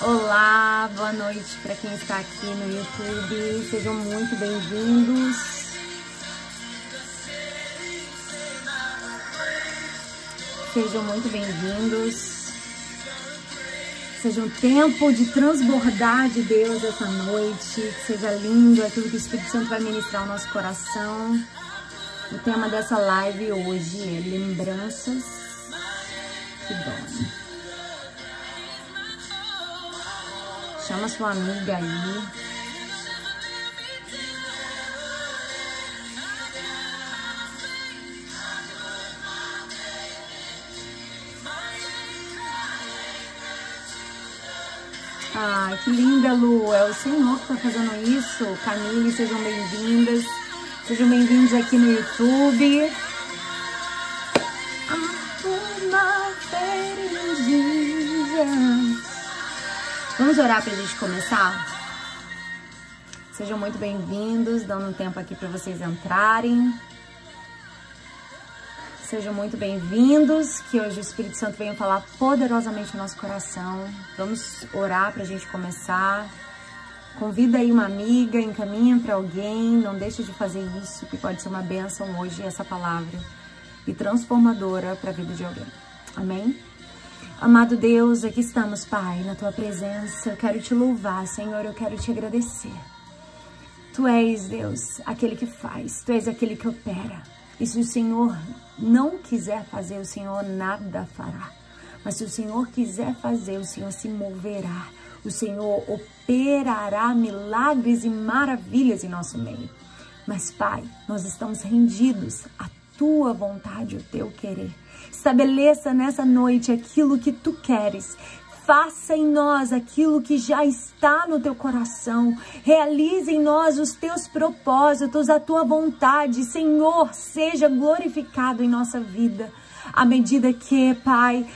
Olá, boa noite para quem está aqui no YouTube. Sejam muito bem-vindos. Sejam muito bem-vindos. Seja um tempo de transbordar de Deus essa noite. Que seja lindo aquilo que o Espírito Santo vai ministrar ao nosso coração. O tema dessa live hoje é lembranças que doem. Chama sua amiga aí. Ai, que linda, Lu. É o Senhor que está fazendo isso. Camille, sejam bem-vindas. Sejam bem-vindos aqui no YouTube. Vamos orar para a gente começar? Sejam muito bem-vindos, dando um tempo aqui para vocês entrarem. Sejam muito bem-vindos, que hoje o Espírito Santo venha falar poderosamente no nosso coração. Vamos orar para a gente começar. Convida aí uma amiga, encaminha para alguém, não deixe de fazer isso, que pode ser uma bênção hoje essa palavra e transformadora para a vida de alguém. Amém? Amado Deus, aqui estamos, Pai, na tua presença. Eu quero te louvar, Senhor, eu quero te agradecer. Tu és, Deus, aquele que faz, tu és aquele que opera. E se o Senhor não quiser fazer, o Senhor nada fará. Mas se o Senhor quiser fazer, o Senhor se moverá. O Senhor operará milagres e maravilhas em nosso meio. Mas, Pai, nós estamos rendidos à tua vontade, o teu querer. Estabeleça nessa noite aquilo que tu queres. Faça em nós aquilo que já está no teu coração. Realize em nós os teus propósitos, a tua vontade. Senhor, seja glorificado em nossa vida. À medida que, Pai,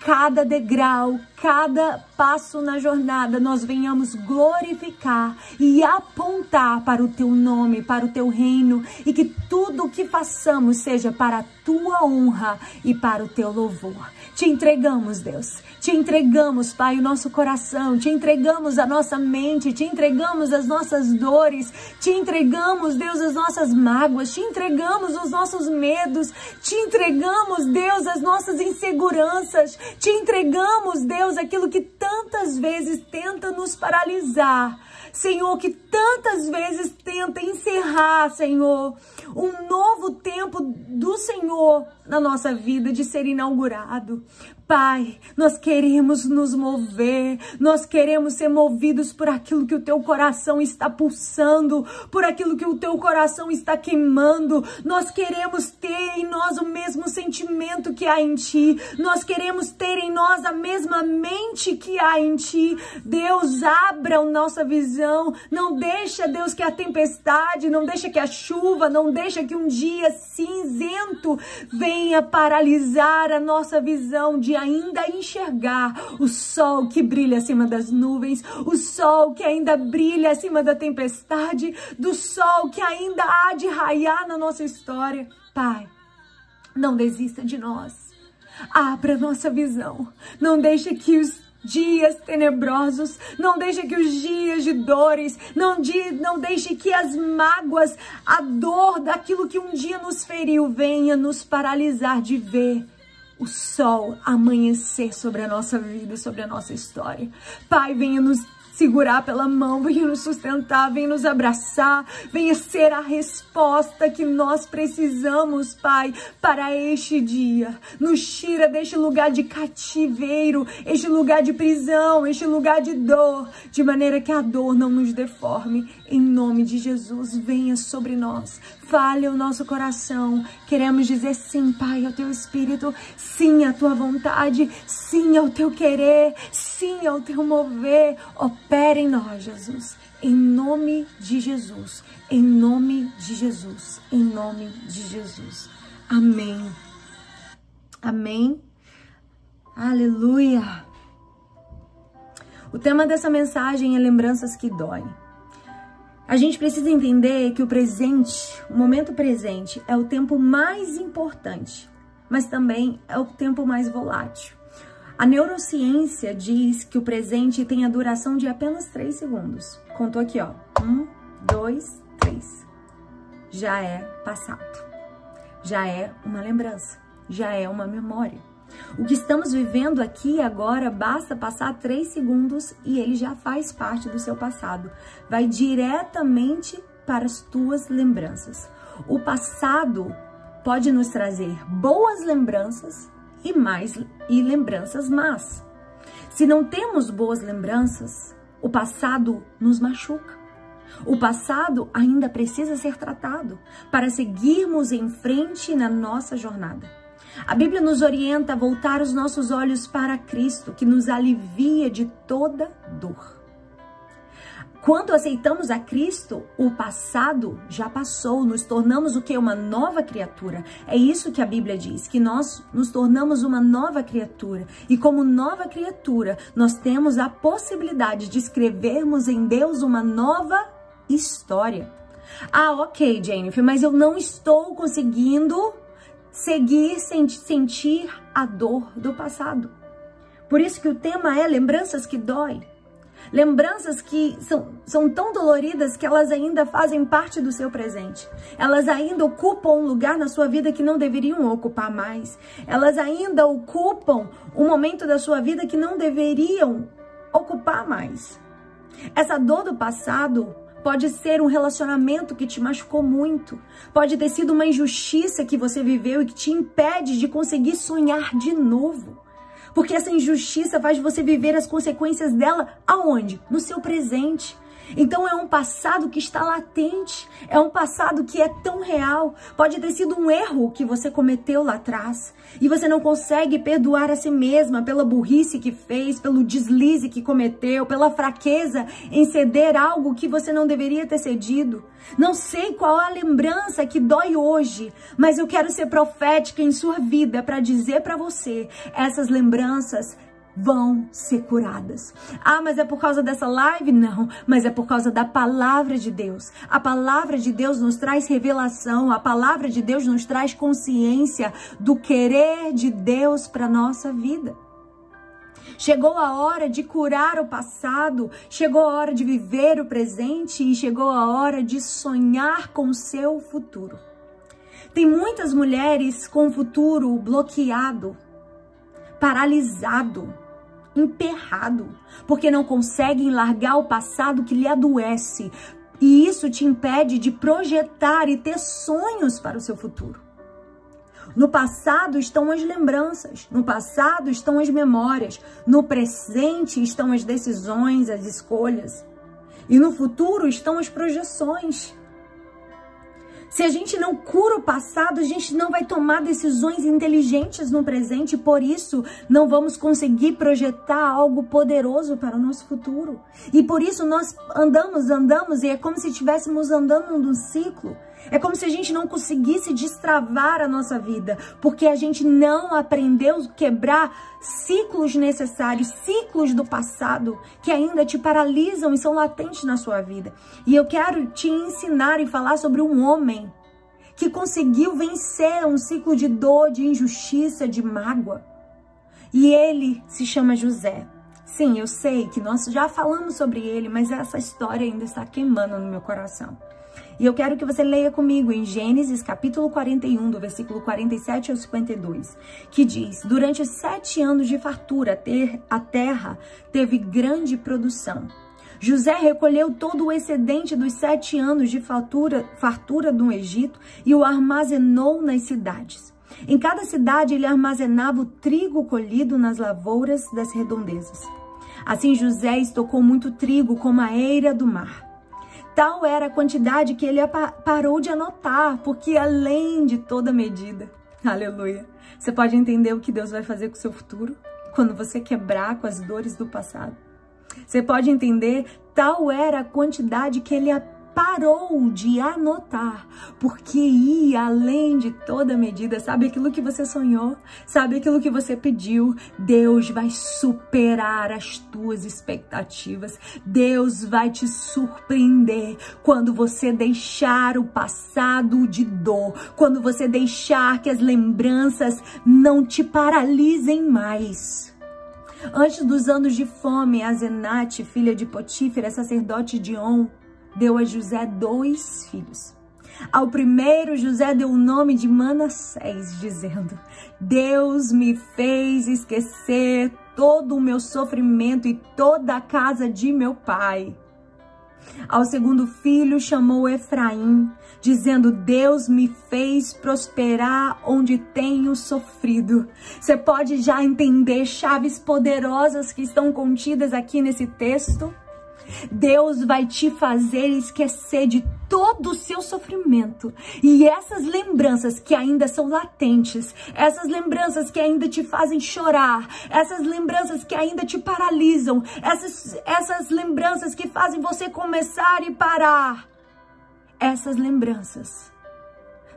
cada degrau, cada passo na jornada, nós venhamos glorificar e apontar para o teu nome, para o teu reino e que tudo o que façamos seja para a tua honra e para o teu louvor. Te entregamos, Deus. Te entregamos, Pai, o nosso coração. Te entregamos a nossa mente. Te entregamos as nossas dores. Te entregamos, Deus, as nossas mágoas. Te entregamos os nossos medos. Te entregamos, Deus, as nossas inseguranças. Te entregamos, Deus, aquilo que tantas vezes tenta nos paralisar. Senhor, que tantas vezes tenta encerrar, Senhor, um novo tempo do Senhor na nossa vida de ser inaugurado. Pai, nós queremos nos mover, nós queremos ser movidos por aquilo que o teu coração está pulsando, por aquilo que o teu coração está queimando. Nós queremos ter em nós o mesmo sentimento que há em ti, nós queremos ter em nós a mesma mente que há em ti. Deus, abra a nossa visão, não deixa, Deus, que a tempestade, não deixa que a chuva, não deixa que um dia cinzento venha paralisar a nossa visão de ainda enxergar o sol que brilha acima das nuvens, o sol que ainda brilha acima da tempestade, do sol que ainda há de raiar na nossa história. Pai, não desista de nós. Abra nossa visão. Não deixe que os dias tenebrosos, não deixe que os dias de dores, não, de, não deixe que as mágoas, a dor daquilo que um dia nos feriu venha nos paralisar de ver o sol amanhecer sobre a nossa vida, sobre a nossa história. Pai, venha nos segurar pela mão, venha nos sustentar, venha nos abraçar, venha ser a resposta que nós precisamos, Pai, para este dia. Nos tira deste lugar de cativeiro, este lugar de prisão, este lugar de dor, de maneira que a dor não nos deforme. Em nome de Jesus, venha sobre nós, fale o nosso coração. Queremos dizer sim, Pai, ao teu espírito, sim à tua vontade, sim ao teu querer, sim ao teu mover. Opera em nós, Jesus. Em nome de Jesus. Em nome de Jesus. Em nome de Jesus. Amém. Amém. Aleluia. O tema dessa mensagem é lembranças que doem. A gente precisa entender que o presente, o momento presente, é o tempo mais importante, mas também é o tempo mais volátil. A neurociência diz que o presente tem a duração de apenas 3 segundos. Contou aqui, ó. 1, 2, 3. Já é passado. Já é uma lembrança. Já é uma memória. O que estamos vivendo aqui agora, basta passar 3 segundos e ele já faz parte do seu passado. Vai diretamente para as tuas lembranças. O passado pode nos trazer boas lembranças e mais e lembranças más. Se não temos boas lembranças, o passado nos machuca. O passado ainda precisa ser tratado para seguirmos em frente na nossa jornada. A Bíblia nos orienta a voltar os nossos olhos para Cristo, que nos alivia de toda dor. Quando aceitamos a Cristo, o passado já passou, nos tornamos o que? Uma nova criatura. É isso que a Bíblia diz, que nós nos tornamos uma nova criatura. E como nova criatura, nós temos a possibilidade de escrevermos em Deus uma nova história. Ah, ok, Jennifer, mas eu não estou conseguindo seguir, sentir a dor do passado. Por isso que o tema é lembranças que dói. Lembranças que são, são tão doloridas que elas ainda fazem parte do seu presente. Elas ainda ocupam um lugar na sua vida que não deveriam ocupar mais. Elas ainda ocupam um momento da sua vida que não deveriam ocupar mais. Essa dor do passado pode ser um relacionamento que te machucou muito, pode ter sido uma injustiça que você viveu e que te impede de conseguir sonhar de novo. Porque essa injustiça faz você viver as consequências dela aonde? No seu presente. Então é um passado que está latente, é um passado que é tão real. Pode ter sido um erro que você cometeu lá atrás e você não consegue perdoar a si mesma pela burrice que fez, pelo deslize que cometeu, pela fraqueza em ceder algo que você não deveria ter cedido. Não sei qual a lembrança que dói hoje, mas eu quero ser profética em sua vida para dizer para você, essas lembranças vão ser curadas. Ah, mas é por causa dessa live? Não, mas é por causa da palavra de Deus. A palavra de Deus nos traz revelação, a palavra de Deus nos traz consciência do querer de Deus para nossa vida. Chegou a hora de curar o passado, chegou a hora de viver o presente e chegou a hora de sonhar com o seu futuro. Tem muitas mulheres com o futuro bloqueado, paralisado, emperrado, porque não conseguem largar o passado que lhe adoece. E isso te impede de projetar e ter sonhos para o seu futuro. No passado estão as lembranças, no passado estão as memórias, no presente estão as decisões, as escolhas, e no futuro estão as projeções. Se a gente não cura o passado, a gente não vai tomar decisões inteligentes no presente, por isso não vamos conseguir projetar algo poderoso para o nosso futuro. E por isso nós andamos, andamos e é como se estivéssemos andando num ciclo. É como se a gente não conseguisse destravar a nossa vida, porque a gente não aprendeu a quebrar ciclos necessários, ciclos do passado que ainda te paralisam e são latentes na sua vida. E eu quero te ensinar e falar sobre um homem que conseguiu vencer um ciclo de dor, de injustiça, de mágoa. E ele se chama José. Sim, eu sei que nós já falamos sobre ele, mas essa história ainda está queimando no meu coração. E eu quero que você leia comigo em Gênesis capítulo 41, do versículo 47 ao 52, que diz: Durante sete anos de fartura, a terra teve grande produção. José recolheu todo o excedente dos sete anos de fartura, fartura do Egito e o armazenou nas cidades. Em cada cidade ele armazenava o trigo colhido nas lavouras das redondezas. Assim José estocou muito trigo como a eira do mar. Tal era a quantidade que ele parou de anotar, porque além de toda medida, aleluia, você pode entender o que Deus vai fazer com o seu futuro quando você quebrar com as dores do passado. Você pode entender, tal era a quantidade que ele parou de anotar, porque ia além de toda medida. Sabe aquilo que você sonhou? Sabe aquilo que você pediu? Deus vai superar as tuas expectativas. Deus vai te surpreender quando você deixar o passado de dor, quando você deixar que as lembranças não te paralisem mais. Antes dos anos de fome, Azenate, filha de Potífera, sacerdote de On, deu a José dois filhos. Ao primeiro, José deu o nome de Manassés, dizendo: Deus me fez esquecer todo o meu sofrimento e toda a casa de meu pai. Ao segundo filho chamou Efraim, dizendo: Deus me fez prosperar onde tenho sofrido. Você pode já entender chaves poderosas que estão contidas aqui nesse texto? Deus vai te fazer esquecer de todo o seu sofrimento. E essas lembranças que ainda são latentes, essas lembranças que ainda te fazem chorar, essas lembranças que ainda te paralisam, essas, essas lembranças que fazem você começar e parar, essas lembranças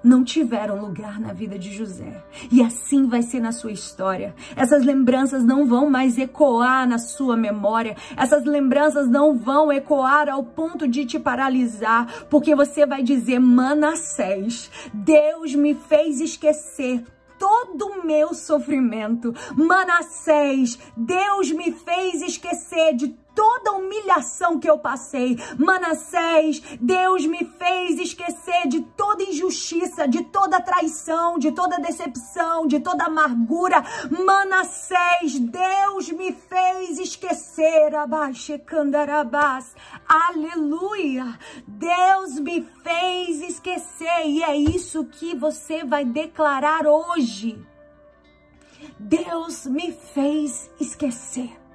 não tiveram lugar na vida de José. E assim vai ser na sua história. Essas lembranças não vão mais ecoar na sua memória. Essas lembranças não vão ecoar ao ponto de te paralisar, porque você vai dizer: Manassés, Deus me fez esquecer todo o meu sofrimento. Manassés, Deus me fez esquecer de toda a humilhação que eu passei. Manassés, Deus me fez esquecer de toda injustiça, de toda traição, de toda decepção, de toda amargura. Manassés, Deus me fez esquecer. Abaixecandarabás. Aleluia! Deus me fez esquecer e é isso que você vai declarar hoje. Deus me fez esquecer.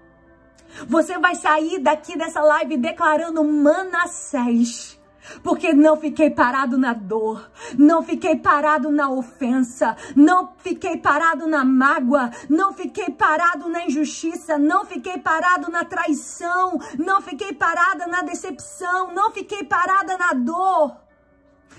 Você vai sair daqui dessa live declarando Manassés. Porque não fiquei parado na dor, não fiquei parado na ofensa, não fiquei parado na mágoa, não fiquei parado na injustiça, não fiquei parado na traição, não fiquei parada na decepção, não fiquei parada na dor,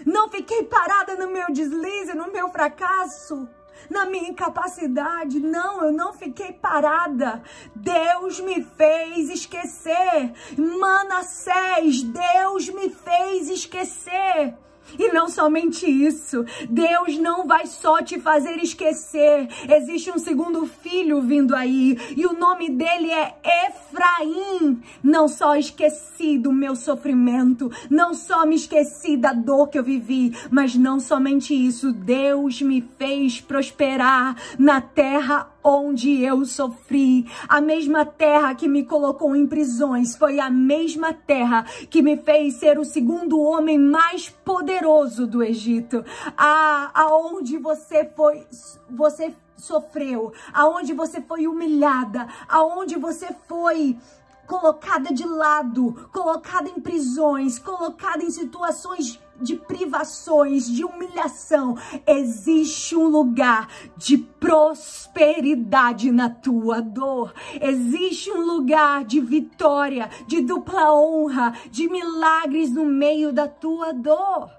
não fiquei parada no meu deslize, no meu fracasso na minha incapacidade. Não, eu não fiquei parada. Deus me fez esquecer. Manassés, Deus me fez esquecer. E não somente isso, Deus não vai só te fazer esquecer. Existe um segundo filho vindo aí e o nome dele é Efraim. Não só esqueci do meu sofrimento, não só me esqueci da dor que eu vivi, mas não somente isso, Deus me fez prosperar na terra onde eu sofri. A mesma terra que me colocou em prisões foi a mesma terra que me fez ser o segundo homem mais poderoso do Egito. A, aonde você foi, você sofreu, aonde você foi humilhada, aonde você foi colocada de lado, colocada em prisões, colocada em situações de privações, de humilhação, existe um lugar de prosperidade na tua dor. Existe um lugar de vitória, de dupla honra, de milagres no meio da tua dor.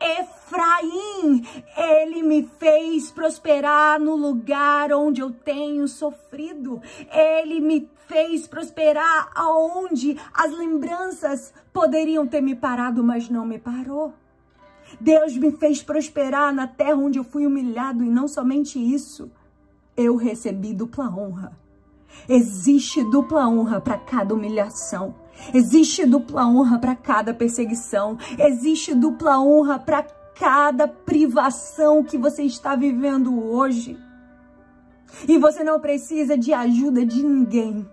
Efraim, ele me fez prosperar no lugar onde eu tenho sofrido. Ele me fez prosperar aonde as lembranças poderiam ter me parado, mas não me parou. Deus me fez prosperar na terra onde eu fui humilhado e não somente isso, eu recebi dupla honra. Existe dupla honra para cada humilhação. Existe dupla honra para cada perseguição. Existe dupla honra para cada privação que você está vivendo hoje. E você não precisa de ajuda de ninguém.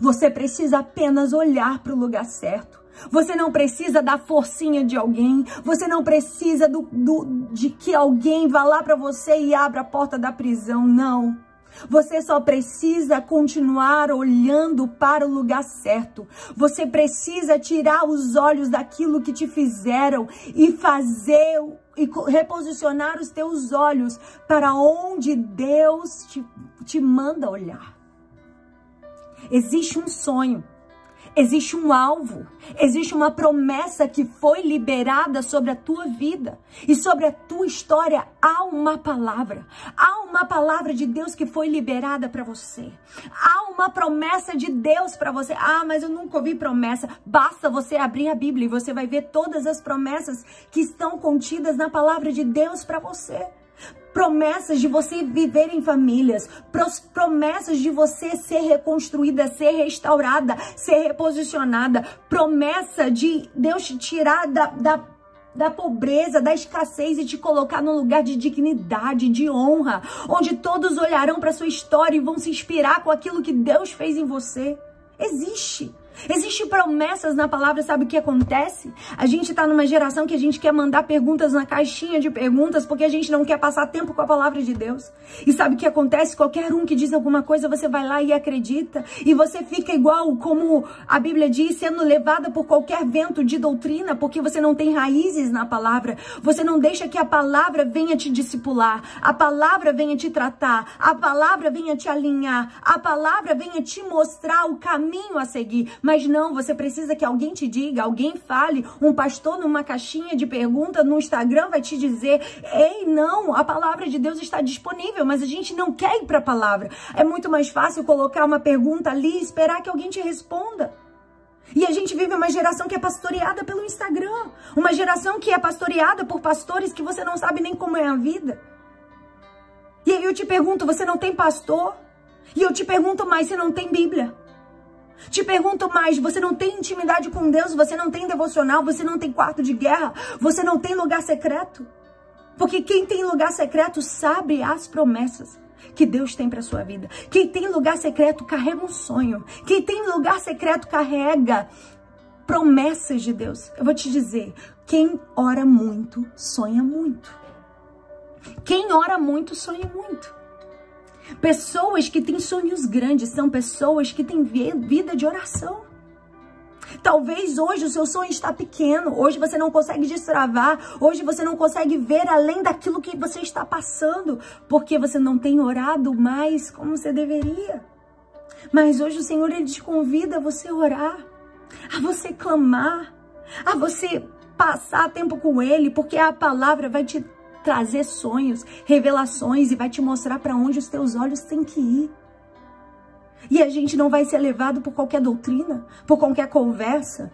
Você precisa apenas olhar para o lugar certo. Você não precisa da forcinha de alguém. Você não precisa do, do de que alguém vá lá para você e abra a porta da prisão. Não. Você só precisa continuar olhando para o lugar certo. Você precisa tirar os olhos daquilo que te fizeram e fazer e reposicionar os teus olhos para onde Deus te, te manda olhar. Existe um sonho. Existe um alvo, existe uma promessa que foi liberada sobre a tua vida e sobre a tua história. Há uma palavra, há uma palavra de Deus que foi liberada para você. Há uma promessa de Deus para você. Ah, mas eu nunca ouvi promessa. Basta você abrir a Bíblia e você vai ver todas as promessas que estão contidas na palavra de Deus para você. Promessas de você viver em famílias, promessas de você ser reconstruída, ser restaurada, ser reposicionada, promessa de Deus te tirar da, da, da pobreza, da escassez e te colocar num lugar de dignidade, de honra, onde todos olharão para sua história e vão se inspirar com aquilo que Deus fez em você. Existe. Existem promessas na palavra, sabe o que acontece? A gente está numa geração que a gente quer mandar perguntas na caixinha de perguntas porque a gente não quer passar tempo com a palavra de Deus. E sabe o que acontece? Qualquer um que diz alguma coisa, você vai lá e acredita. E você fica igual, como a Bíblia diz, sendo levada por qualquer vento de doutrina, porque você não tem raízes na palavra. Você não deixa que a palavra venha te discipular, a palavra venha te tratar, a palavra venha te alinhar, a palavra venha te mostrar o caminho a seguir mas não, você precisa que alguém te diga, alguém fale, um pastor numa caixinha de pergunta no Instagram vai te dizer: "Ei, não, a palavra de Deus está disponível", mas a gente não quer ir para a palavra. É muito mais fácil colocar uma pergunta ali e esperar que alguém te responda. E a gente vive uma geração que é pastoreada pelo Instagram, uma geração que é pastoreada por pastores que você não sabe nem como é a vida. E aí eu te pergunto, você não tem pastor? E eu te pergunto mais, você não tem Bíblia? Te pergunto mais, você não tem intimidade com Deus, você não tem devocional, você não tem quarto de guerra, você não tem lugar secreto? Porque quem tem lugar secreto sabe as promessas que Deus tem para sua vida. Quem tem lugar secreto carrega um sonho. Quem tem lugar secreto carrega promessas de Deus. Eu vou te dizer, quem ora muito, sonha muito. Quem ora muito, sonha muito. Pessoas que têm sonhos grandes são pessoas que têm vida de oração. Talvez hoje o seu sonho está pequeno, hoje você não consegue destravar, hoje você não consegue ver além daquilo que você está passando, porque você não tem orado mais como você deveria. Mas hoje o Senhor ele te convida a você orar, a você clamar, a você passar tempo com ele, porque a palavra vai te trazer sonhos, revelações e vai te mostrar para onde os teus olhos têm que ir. E a gente não vai ser levado por qualquer doutrina, por qualquer conversa.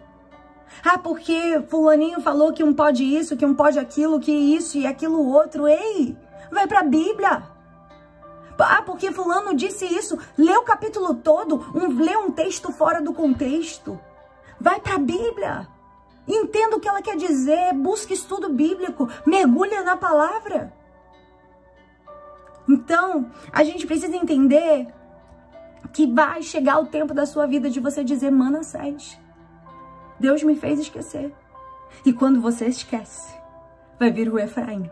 Ah, porque fulaninho falou que um pode isso, que um pode aquilo, que isso e aquilo outro. Ei, vai para a Bíblia. Ah, porque fulano disse isso. Lê o capítulo todo, um, lê um texto fora do contexto. Vai para a Bíblia. Entenda o que ela quer dizer, busque estudo bíblico, mergulha na palavra. Então, a gente precisa entender que vai chegar o tempo da sua vida de você dizer, mana, sede. Deus me fez esquecer. E quando você esquece, vai vir o Efraim,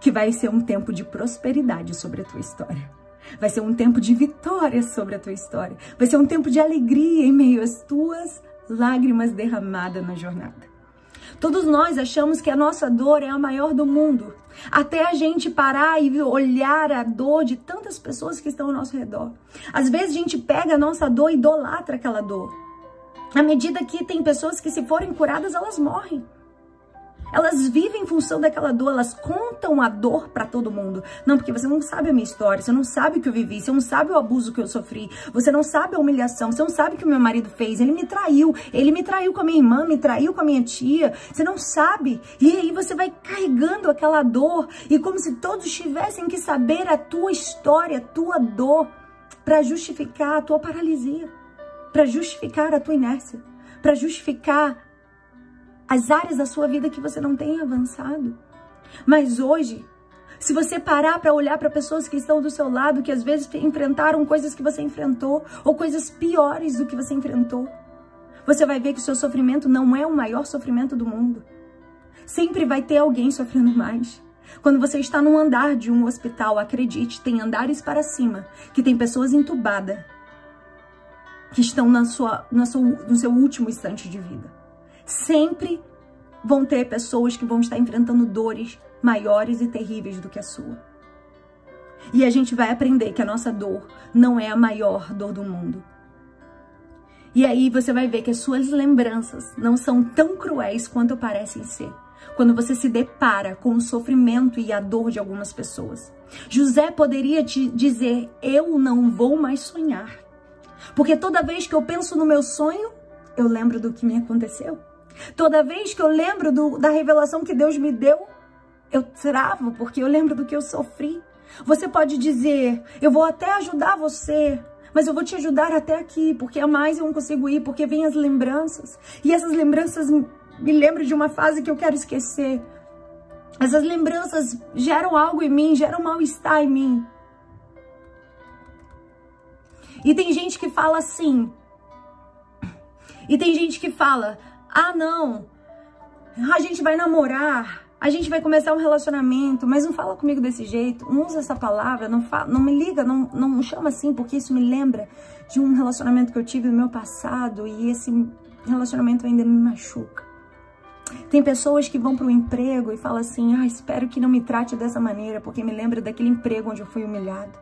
que vai ser um tempo de prosperidade sobre a tua história. Vai ser um tempo de vitória sobre a tua história. Vai ser um tempo de alegria em meio às tuas lágrimas derramadas na jornada. Todos nós achamos que a nossa dor é a maior do mundo, até a gente parar e olhar a dor de tantas pessoas que estão ao nosso redor. Às vezes a gente pega a nossa dor e idolatra aquela dor. À medida que tem pessoas que, se forem curadas, elas morrem. Elas vivem em função daquela dor, elas contam a dor para todo mundo. Não, porque você não sabe a minha história, você não sabe o que eu vivi, você não sabe o abuso que eu sofri, você não sabe a humilhação, você não sabe o que o meu marido fez, ele me traiu, ele me traiu com a minha irmã, me traiu com a minha tia, você não sabe. E aí você vai carregando aquela dor e como se todos tivessem que saber a tua história, a tua dor, para justificar a tua paralisia, para justificar a tua inércia, para justificar as áreas da sua vida que você não tem avançado. Mas hoje, se você parar para olhar para pessoas que estão do seu lado, que às vezes enfrentaram coisas que você enfrentou, ou coisas piores do que você enfrentou, você vai ver que o seu sofrimento não é o maior sofrimento do mundo. Sempre vai ter alguém sofrendo mais. Quando você está num andar de um hospital, acredite, tem andares para cima, que tem pessoas entubadas, que estão na sua, na sua, no seu último instante de vida. Sempre vão ter pessoas que vão estar enfrentando dores maiores e terríveis do que a sua. E a gente vai aprender que a nossa dor não é a maior dor do mundo. E aí você vai ver que as suas lembranças não são tão cruéis quanto parecem ser. Quando você se depara com o sofrimento e a dor de algumas pessoas. José poderia te dizer: Eu não vou mais sonhar. Porque toda vez que eu penso no meu sonho, eu lembro do que me aconteceu. Toda vez que eu lembro do, da revelação que Deus me deu, eu travo porque eu lembro do que eu sofri. Você pode dizer, eu vou até ajudar você, mas eu vou te ajudar até aqui, porque a mais eu não consigo ir, porque vem as lembranças. E essas lembranças me lembram de uma fase que eu quero esquecer. Essas lembranças geram algo em mim, geram mal-estar em mim. E tem gente que fala assim. E tem gente que fala: ah, não, a gente vai namorar, a gente vai começar um relacionamento, mas não fala comigo desse jeito, não usa essa palavra, não, fala, não me liga, não, não me chama assim, porque isso me lembra de um relacionamento que eu tive no meu passado e esse relacionamento ainda me machuca. Tem pessoas que vão para o emprego e falam assim: ah, espero que não me trate dessa maneira, porque me lembra daquele emprego onde eu fui humilhado.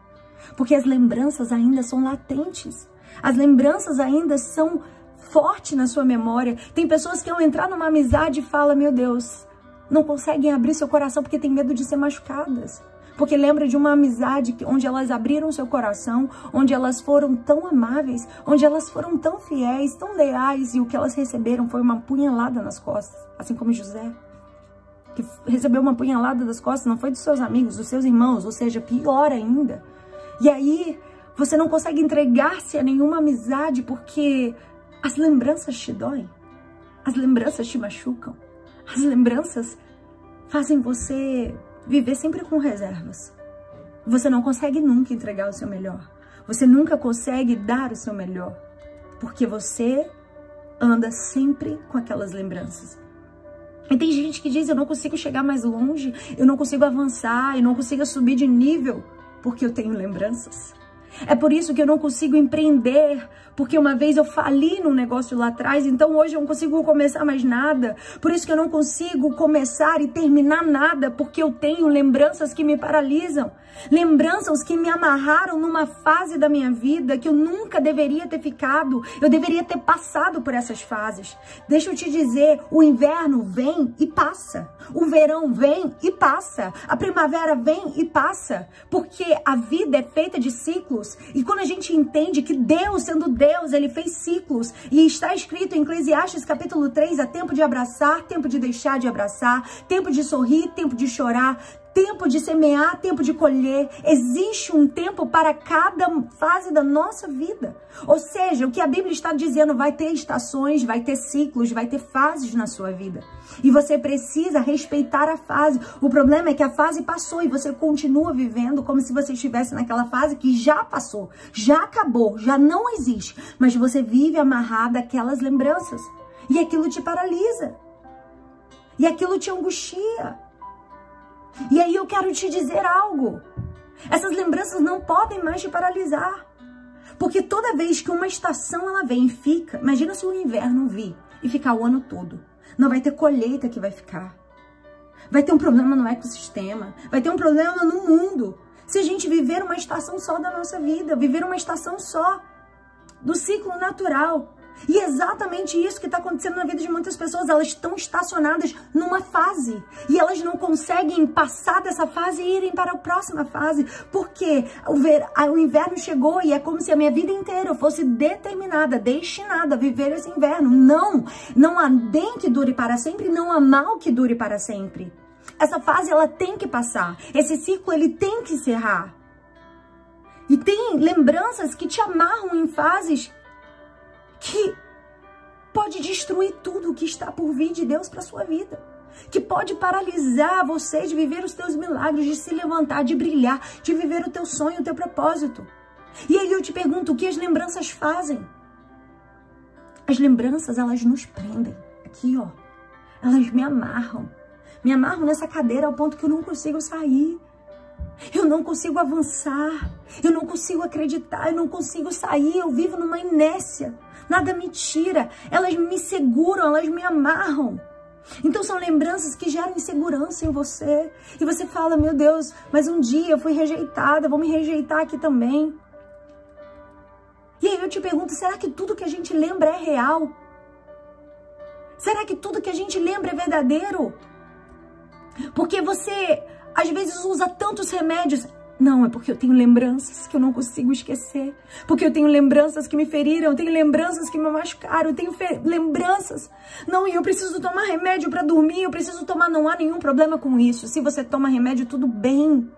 Porque as lembranças ainda são latentes. As lembranças ainda são fortes na sua memória. Tem pessoas que ao entrar numa amizade falam: meu Deus, não conseguem abrir seu coração porque tem medo de ser machucadas. Porque lembra de uma amizade onde elas abriram seu coração, onde elas foram tão amáveis, onde elas foram tão fiéis, tão leais, e o que elas receberam foi uma punhalada nas costas, assim como José. Que recebeu uma punhalada das costas, não foi dos seus amigos, dos seus irmãos, ou seja, pior ainda. E aí, você não consegue entregar-se a nenhuma amizade porque as lembranças te doem, as lembranças te machucam. As lembranças fazem você viver sempre com reservas. Você não consegue nunca entregar o seu melhor. Você nunca consegue dar o seu melhor. Porque você anda sempre com aquelas lembranças. E tem gente que diz: eu não consigo chegar mais longe, eu não consigo avançar, eu não consigo subir de nível, porque eu tenho lembranças. É por isso que eu não consigo empreender, porque uma vez eu fali num negócio lá atrás, então hoje eu não consigo começar mais nada. Por isso que eu não consigo começar e terminar nada, porque eu tenho lembranças que me paralisam. Lembranças que me amarraram numa fase da minha vida que eu nunca deveria ter ficado. Eu deveria ter passado por essas fases. Deixa eu te dizer, o inverno vem e passa. O verão vem e passa. A primavera vem e passa. Porque a vida é feita de ciclos. E quando a gente entende que Deus, sendo Deus, ele fez ciclos. E está escrito em Eclesiastes capítulo 3, há tempo de abraçar, tempo de deixar de abraçar, tempo de sorrir, tempo de chorar, tempo de semear, tempo de colher. Existe um tempo para cada fase da nossa vida. Ou seja, o que a Bíblia está dizendo, vai ter estações, vai ter ciclos, vai ter fases na sua vida. E você precisa respeitar a fase. O problema é que a fase passou e você continua vivendo como se você estivesse naquela fase que já passou, já acabou, já não existe. Mas você vive amarrada àquelas lembranças. E aquilo te paralisa. E aquilo te angustia. E aí eu quero te dizer algo. Essas lembranças não podem mais te paralisar. Porque toda vez que uma estação ela vem e fica, imagina se o inverno vir e ficar o ano todo. Não vai ter colheita que vai ficar. Vai ter um problema no ecossistema, vai ter um problema no mundo. Se a gente viver uma estação só da nossa vida, viver uma estação só do ciclo natural, e é exatamente isso que está acontecendo na vida de muitas pessoas. Elas estão estacionadas numa fase e elas não conseguem passar dessa fase e irem para a próxima fase, porque o, ver, o inverno chegou e é como se a minha vida inteira fosse determinada, destinada a viver esse inverno. Não, não há bem que dure para sempre, não há mal que dure para sempre. Essa fase ela tem que passar, esse ciclo ele tem que encerrar. E tem lembranças que te amarram em fases que pode destruir tudo o que está por vir de Deus para sua vida. Que pode paralisar você de viver os teus milagres, de se levantar, de brilhar, de viver o teu sonho, o teu propósito. E aí eu te pergunto, o que as lembranças fazem? As lembranças, elas nos prendem. Aqui, ó. Elas me amarram. Me amarram nessa cadeira ao ponto que eu não consigo sair. Eu não consigo avançar. Eu não consigo acreditar. Eu não consigo sair. Eu vivo numa inércia nada me tira, elas me seguram, elas me amarram. Então são lembranças que geram insegurança em você. E você fala, meu Deus, mas um dia eu fui rejeitada, vou me rejeitar aqui também. E aí eu te pergunto, será que tudo que a gente lembra é real? Será que tudo que a gente lembra é verdadeiro? Porque você às vezes usa tantos remédios. Não, é porque eu tenho lembranças que eu não consigo esquecer. Porque eu tenho lembranças que me feriram, eu tenho lembranças que me machucaram, eu tenho lembranças. Não, e eu preciso tomar remédio para dormir, eu preciso tomar, não há nenhum problema com isso. Se você toma remédio, tudo bem.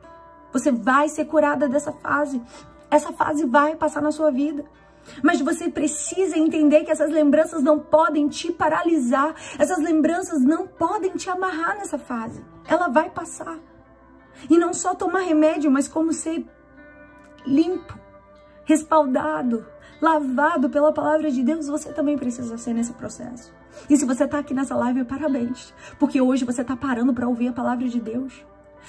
Você vai ser curada dessa fase. Essa fase vai passar na sua vida. Mas você precisa entender que essas lembranças não podem te paralisar. Essas lembranças não podem te amarrar nessa fase. Ela vai passar. E não só tomar remédio, mas como ser limpo, respaldado, lavado pela palavra de Deus, você também precisa ser nesse processo. E se você está aqui nessa live, parabéns, porque hoje você está parando para ouvir a palavra de Deus.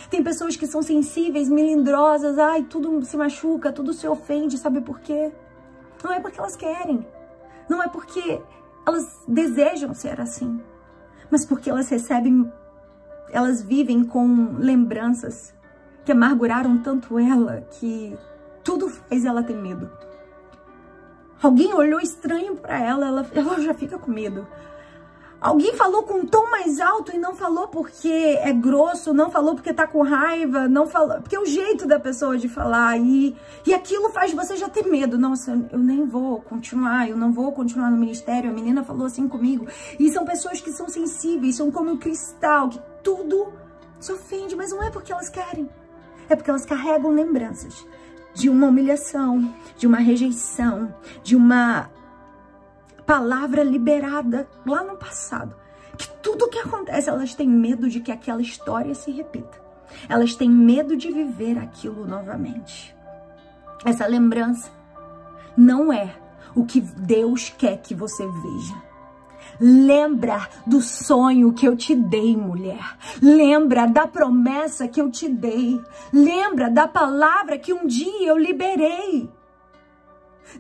Tem pessoas que são sensíveis, melindrosas, ai, tudo se machuca, tudo se ofende, sabe por quê? Não é porque elas querem, não é porque elas desejam ser assim, mas porque elas recebem elas vivem com lembranças que amarguraram tanto ela que tudo faz ela ter medo. Alguém olhou estranho para ela, ela, ela já fica com medo. Alguém falou com um tom mais alto e não falou porque é grosso, não falou porque tá com raiva, não falou, porque é o jeito da pessoa de falar e, e aquilo faz você já ter medo. Nossa, eu nem vou continuar, eu não vou continuar no ministério. A menina falou assim comigo. E são pessoas que são sensíveis, são como um cristal, que tudo se ofende, mas não é porque elas querem. É porque elas carregam lembranças de uma humilhação, de uma rejeição, de uma palavra liberada lá no passado. Que tudo que acontece, elas têm medo de que aquela história se repita. Elas têm medo de viver aquilo novamente. Essa lembrança não é o que Deus quer que você veja. Lembra do sonho que eu te dei, mulher. Lembra da promessa que eu te dei. Lembra da palavra que um dia eu liberei.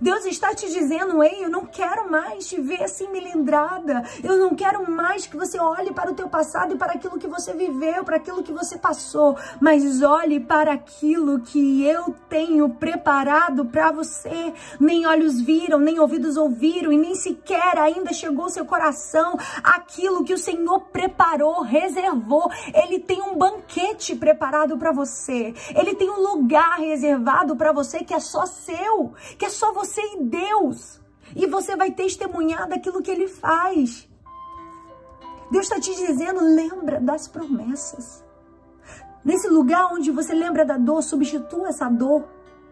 Deus está te dizendo, ei, eu não quero mais te ver assim melindrada. Eu não quero mais que você olhe para o teu passado e para aquilo que você viveu, para aquilo que você passou, mas olhe para aquilo que eu tenho preparado para você. Nem olhos viram, nem ouvidos ouviram e nem sequer ainda chegou ao seu coração aquilo que o Senhor preparou, reservou. Ele tem um banquete preparado para você. Ele tem um lugar reservado para você que é só seu, que é só você e Deus. E você vai testemunhar daquilo que ele faz. Deus está te dizendo, lembra das promessas. Nesse lugar onde você lembra da dor, substitua essa dor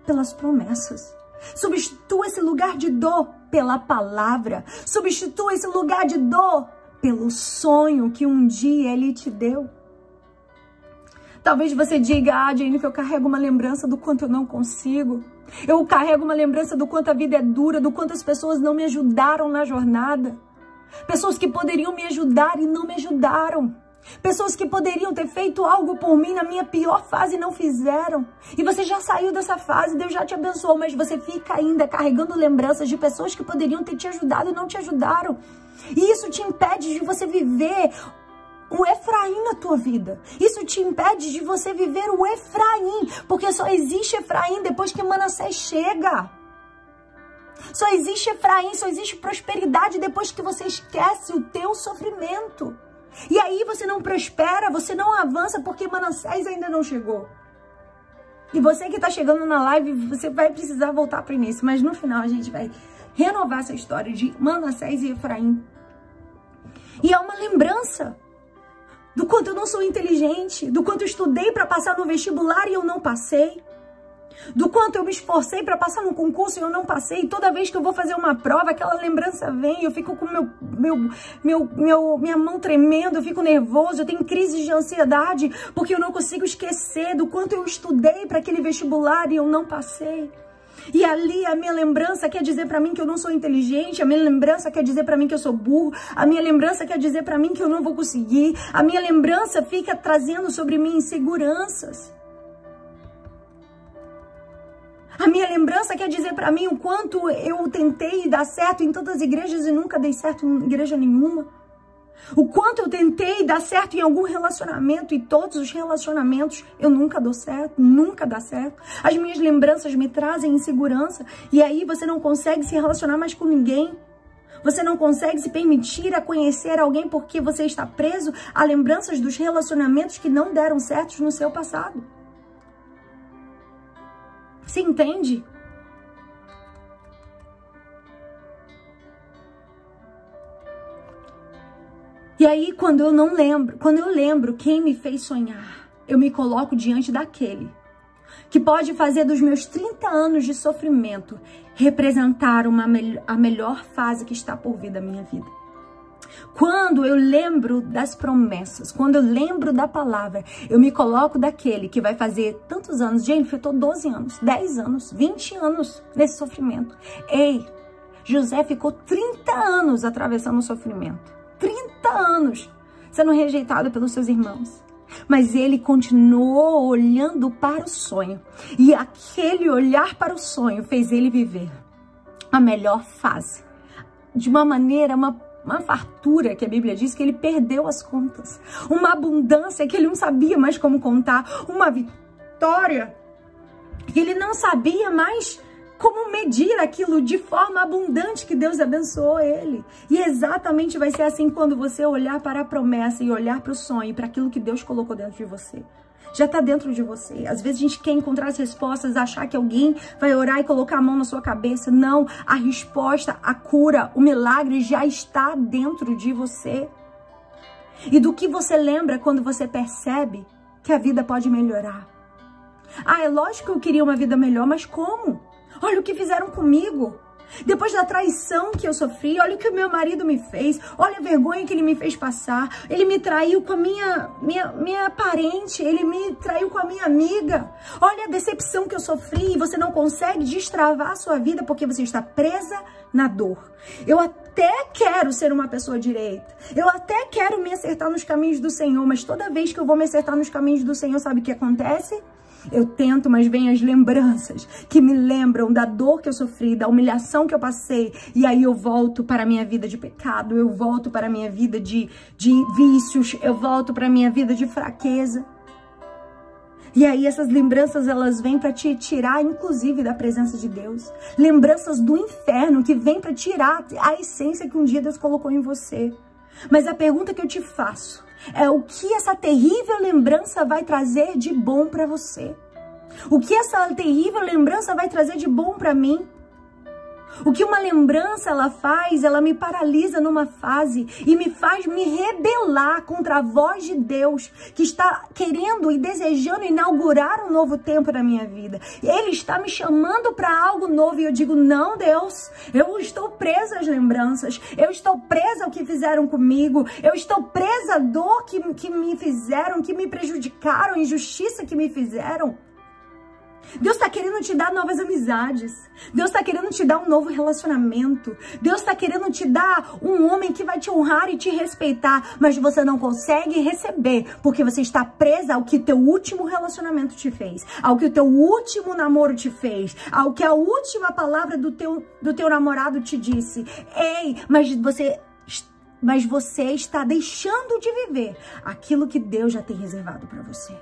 pelas promessas. Substitua esse lugar de dor pela palavra. Substitua esse lugar de dor pelo sonho que um dia ele te deu. Talvez você diga, ah, Jennifer, eu carrego uma lembrança do quanto eu não consigo. Eu carrego uma lembrança do quanto a vida é dura, do quanto as pessoas não me ajudaram na jornada. Pessoas que poderiam me ajudar e não me ajudaram. Pessoas que poderiam ter feito algo por mim na minha pior fase e não fizeram. E você já saiu dessa fase, Deus já te abençoou, mas você fica ainda carregando lembranças de pessoas que poderiam ter te ajudado e não te ajudaram. E isso te impede de você viver o Efraim na tua vida. Isso te impede de você viver o Efraim, porque só existe Efraim depois que Manassés chega. Só existe Efraim, só existe prosperidade depois que você esquece o teu sofrimento. E aí você não prospera, você não avança porque Manassés ainda não chegou. E você que está chegando na live, você vai precisar voltar para o início. Mas no final a gente vai renovar essa história de Manassés e Efraim. E é uma lembrança do quanto eu não sou inteligente, do quanto eu estudei para passar no vestibular e eu não passei, do quanto eu me esforcei para passar no concurso e eu não passei. Toda vez que eu vou fazer uma prova, aquela lembrança vem, eu fico com meu, meu, meu, meu, minha mão tremendo, eu fico nervoso, eu tenho crises de ansiedade porque eu não consigo esquecer do quanto eu estudei para aquele vestibular e eu não passei. E ali a minha lembrança quer dizer para mim que eu não sou inteligente, a minha lembrança quer dizer para mim que eu sou burro, a minha lembrança quer dizer para mim que eu não vou conseguir, a minha lembrança fica trazendo sobre mim inseguranças. A minha lembrança quer dizer para mim o quanto eu tentei dar certo em tantas igrejas e nunca dei certo em igreja nenhuma. O quanto eu tentei dar certo em algum relacionamento e todos os relacionamentos eu nunca dou certo, nunca dá certo. As minhas lembranças me trazem insegurança e aí você não consegue se relacionar mais com ninguém. Você não consegue se permitir a conhecer alguém porque você está preso a lembranças dos relacionamentos que não deram certos no seu passado. Você entende? E aí, quando eu não lembro, quando eu lembro quem me fez sonhar, eu me coloco diante daquele que pode fazer dos meus 30 anos de sofrimento representar uma, a melhor fase que está por vir da minha vida. Quando eu lembro das promessas, quando eu lembro da palavra, eu me coloco daquele que vai fazer tantos anos. Gente, eu tô 12 anos, 10 anos, 20 anos nesse sofrimento. Ei, José ficou 30 anos atravessando o sofrimento. 30 anos sendo rejeitado pelos seus irmãos. Mas ele continuou olhando para o sonho. E aquele olhar para o sonho fez ele viver a melhor fase. De uma maneira, uma, uma fartura que a Bíblia diz que ele perdeu as contas. Uma abundância que ele não sabia mais como contar. Uma vitória que ele não sabia mais como medir aquilo de forma abundante que Deus abençoou ele. E exatamente vai ser assim quando você olhar para a promessa e olhar para o sonho, para aquilo que Deus colocou dentro de você. Já está dentro de você. Às vezes a gente quer encontrar as respostas, achar que alguém vai orar e colocar a mão na sua cabeça. Não, a resposta, a cura, o milagre já está dentro de você. E do que você lembra quando você percebe que a vida pode melhorar? Ah, é lógico que eu queria uma vida melhor, mas como? Olha o que fizeram comigo. Depois da traição que eu sofri, olha o que o meu marido me fez, olha a vergonha que ele me fez passar. Ele me traiu com a minha, minha, minha parente, ele me traiu com a minha amiga. Olha a decepção que eu sofri e você não consegue destravar a sua vida porque você está presa na dor. Eu até quero ser uma pessoa direita, eu até quero me acertar nos caminhos do Senhor, mas toda vez que eu vou me acertar nos caminhos do Senhor, sabe o que acontece? Eu tento, mas vem as lembranças que me lembram da dor que eu sofri, da humilhação que eu passei. E aí eu volto para a minha vida de pecado, eu volto para a minha vida de, de vícios, eu volto para a minha vida de fraqueza. E aí essas lembranças elas vêm para te tirar inclusive da presença de Deus. Lembranças do inferno que vêm para tirar a essência que um dia Deus colocou em você. Mas a pergunta que eu te faço é o que essa terrível lembrança vai trazer de bom para você. O que essa terrível lembrança vai trazer de bom para mim? O que uma lembrança ela faz, ela me paralisa numa fase e me faz me rebelar contra a voz de Deus que está querendo e desejando inaugurar um novo tempo na minha vida. Ele está me chamando para algo novo e eu digo: "Não, Deus, eu estou presa às lembranças. Eu estou presa ao que fizeram comigo. Eu estou presa à dor que, que me fizeram, que me prejudicaram, injustiça que me fizeram." Deus está querendo te dar novas amizades. Deus está querendo te dar um novo relacionamento. Deus está querendo te dar um homem que vai te honrar e te respeitar, mas você não consegue receber porque você está presa ao que teu último relacionamento te fez, ao que o teu último namoro te fez, ao que a última palavra do teu, do teu namorado te disse. Ei, mas você mas você está deixando de viver aquilo que Deus já tem reservado para você.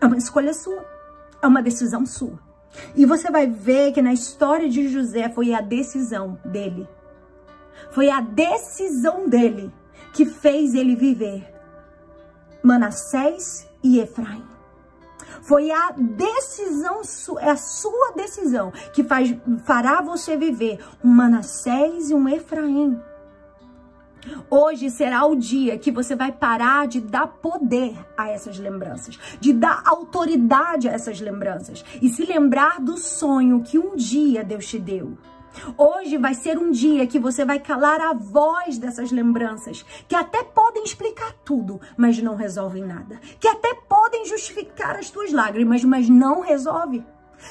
É uma escolha sua. É uma decisão sua. E você vai ver que na história de José foi a decisão dele. Foi a decisão dele que fez ele viver Manassés e Efraim. Foi a decisão, é a sua decisão que faz, fará você viver um Manassés e um Efraim. Hoje será o dia que você vai parar de dar poder a essas lembranças, de dar autoridade a essas lembranças e se lembrar do sonho que um dia Deus te deu. Hoje vai ser um dia que você vai calar a voz dessas lembranças, que até podem explicar tudo, mas não resolvem nada. Que até podem justificar as tuas lágrimas, mas não resolve.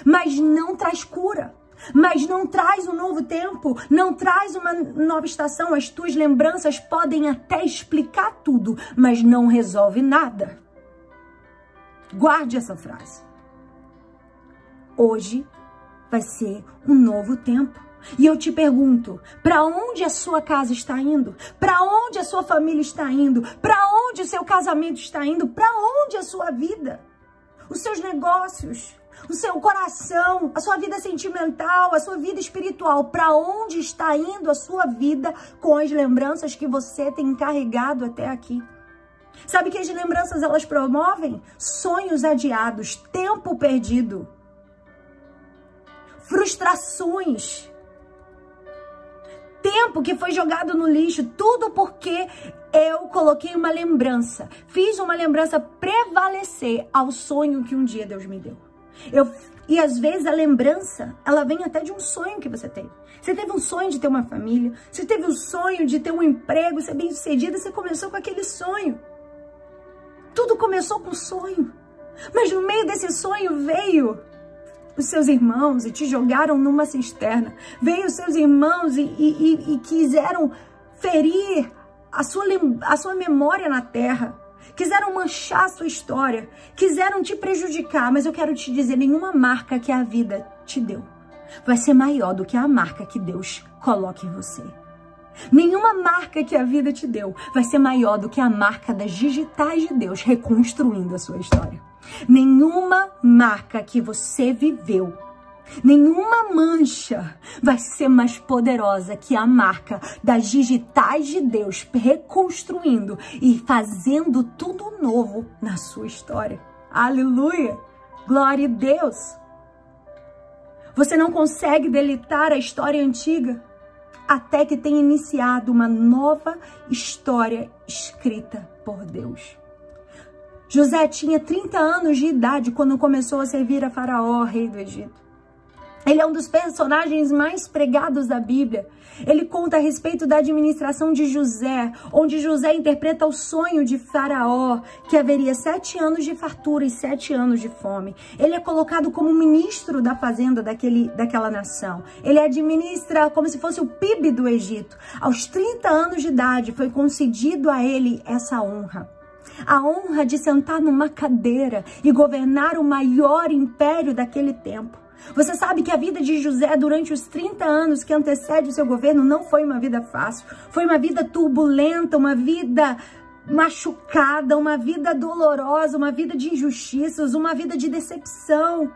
Mas não traz cura mas não traz um novo tempo, não traz uma nova estação. As tuas lembranças podem até explicar tudo, mas não resolve nada. Guarde essa frase. Hoje vai ser um novo tempo. E eu te pergunto, para onde a sua casa está indo? Para onde a sua família está indo? Para onde o seu casamento está indo? Para onde a sua vida? Os seus negócios? O seu coração, a sua vida sentimental, a sua vida espiritual, para onde está indo a sua vida com as lembranças que você tem carregado até aqui. Sabe que as lembranças elas promovem sonhos adiados, tempo perdido. frustrações, tempo que foi jogado no lixo, tudo porque eu coloquei uma lembrança, fiz uma lembrança prevalecer ao sonho que um dia Deus me deu. Eu, e às vezes a lembrança, ela vem até de um sonho que você teve. Você teve um sonho de ter uma família, você teve um sonho de ter um emprego, ser bem sucedido, você começou com aquele sonho. Tudo começou com sonho. Mas no meio desse sonho veio os seus irmãos e te jogaram numa cisterna. Veio os seus irmãos e, e, e, e quiseram ferir a sua, a sua memória na terra. Quiseram manchar a sua história. Quiseram te prejudicar. Mas eu quero te dizer: nenhuma marca que a vida te deu vai ser maior do que a marca que Deus coloca em você. Nenhuma marca que a vida te deu vai ser maior do que a marca das digitais de Deus reconstruindo a sua história. Nenhuma marca que você viveu, nenhuma mancha vai ser mais poderosa que a marca das digitais de Deus reconstruindo e fazendo tudo novo na sua história. Aleluia! Glória a Deus! Você não consegue deletar a história antiga até que tenha iniciado uma nova história escrita por Deus. José tinha 30 anos de idade quando começou a servir a Faraó, rei do Egito. Ele é um dos personagens mais pregados da Bíblia. Ele conta a respeito da administração de José, onde José interpreta o sonho de Faraó, que haveria sete anos de fartura e sete anos de fome. Ele é colocado como ministro da fazenda daquele, daquela nação. Ele administra como se fosse o PIB do Egito. Aos 30 anos de idade foi concedido a ele essa honra a honra de sentar numa cadeira e governar o maior império daquele tempo. Você sabe que a vida de José durante os 30 anos que antecede o seu governo não foi uma vida fácil. Foi uma vida turbulenta, uma vida machucada, uma vida dolorosa, uma vida de injustiças, uma vida de decepção.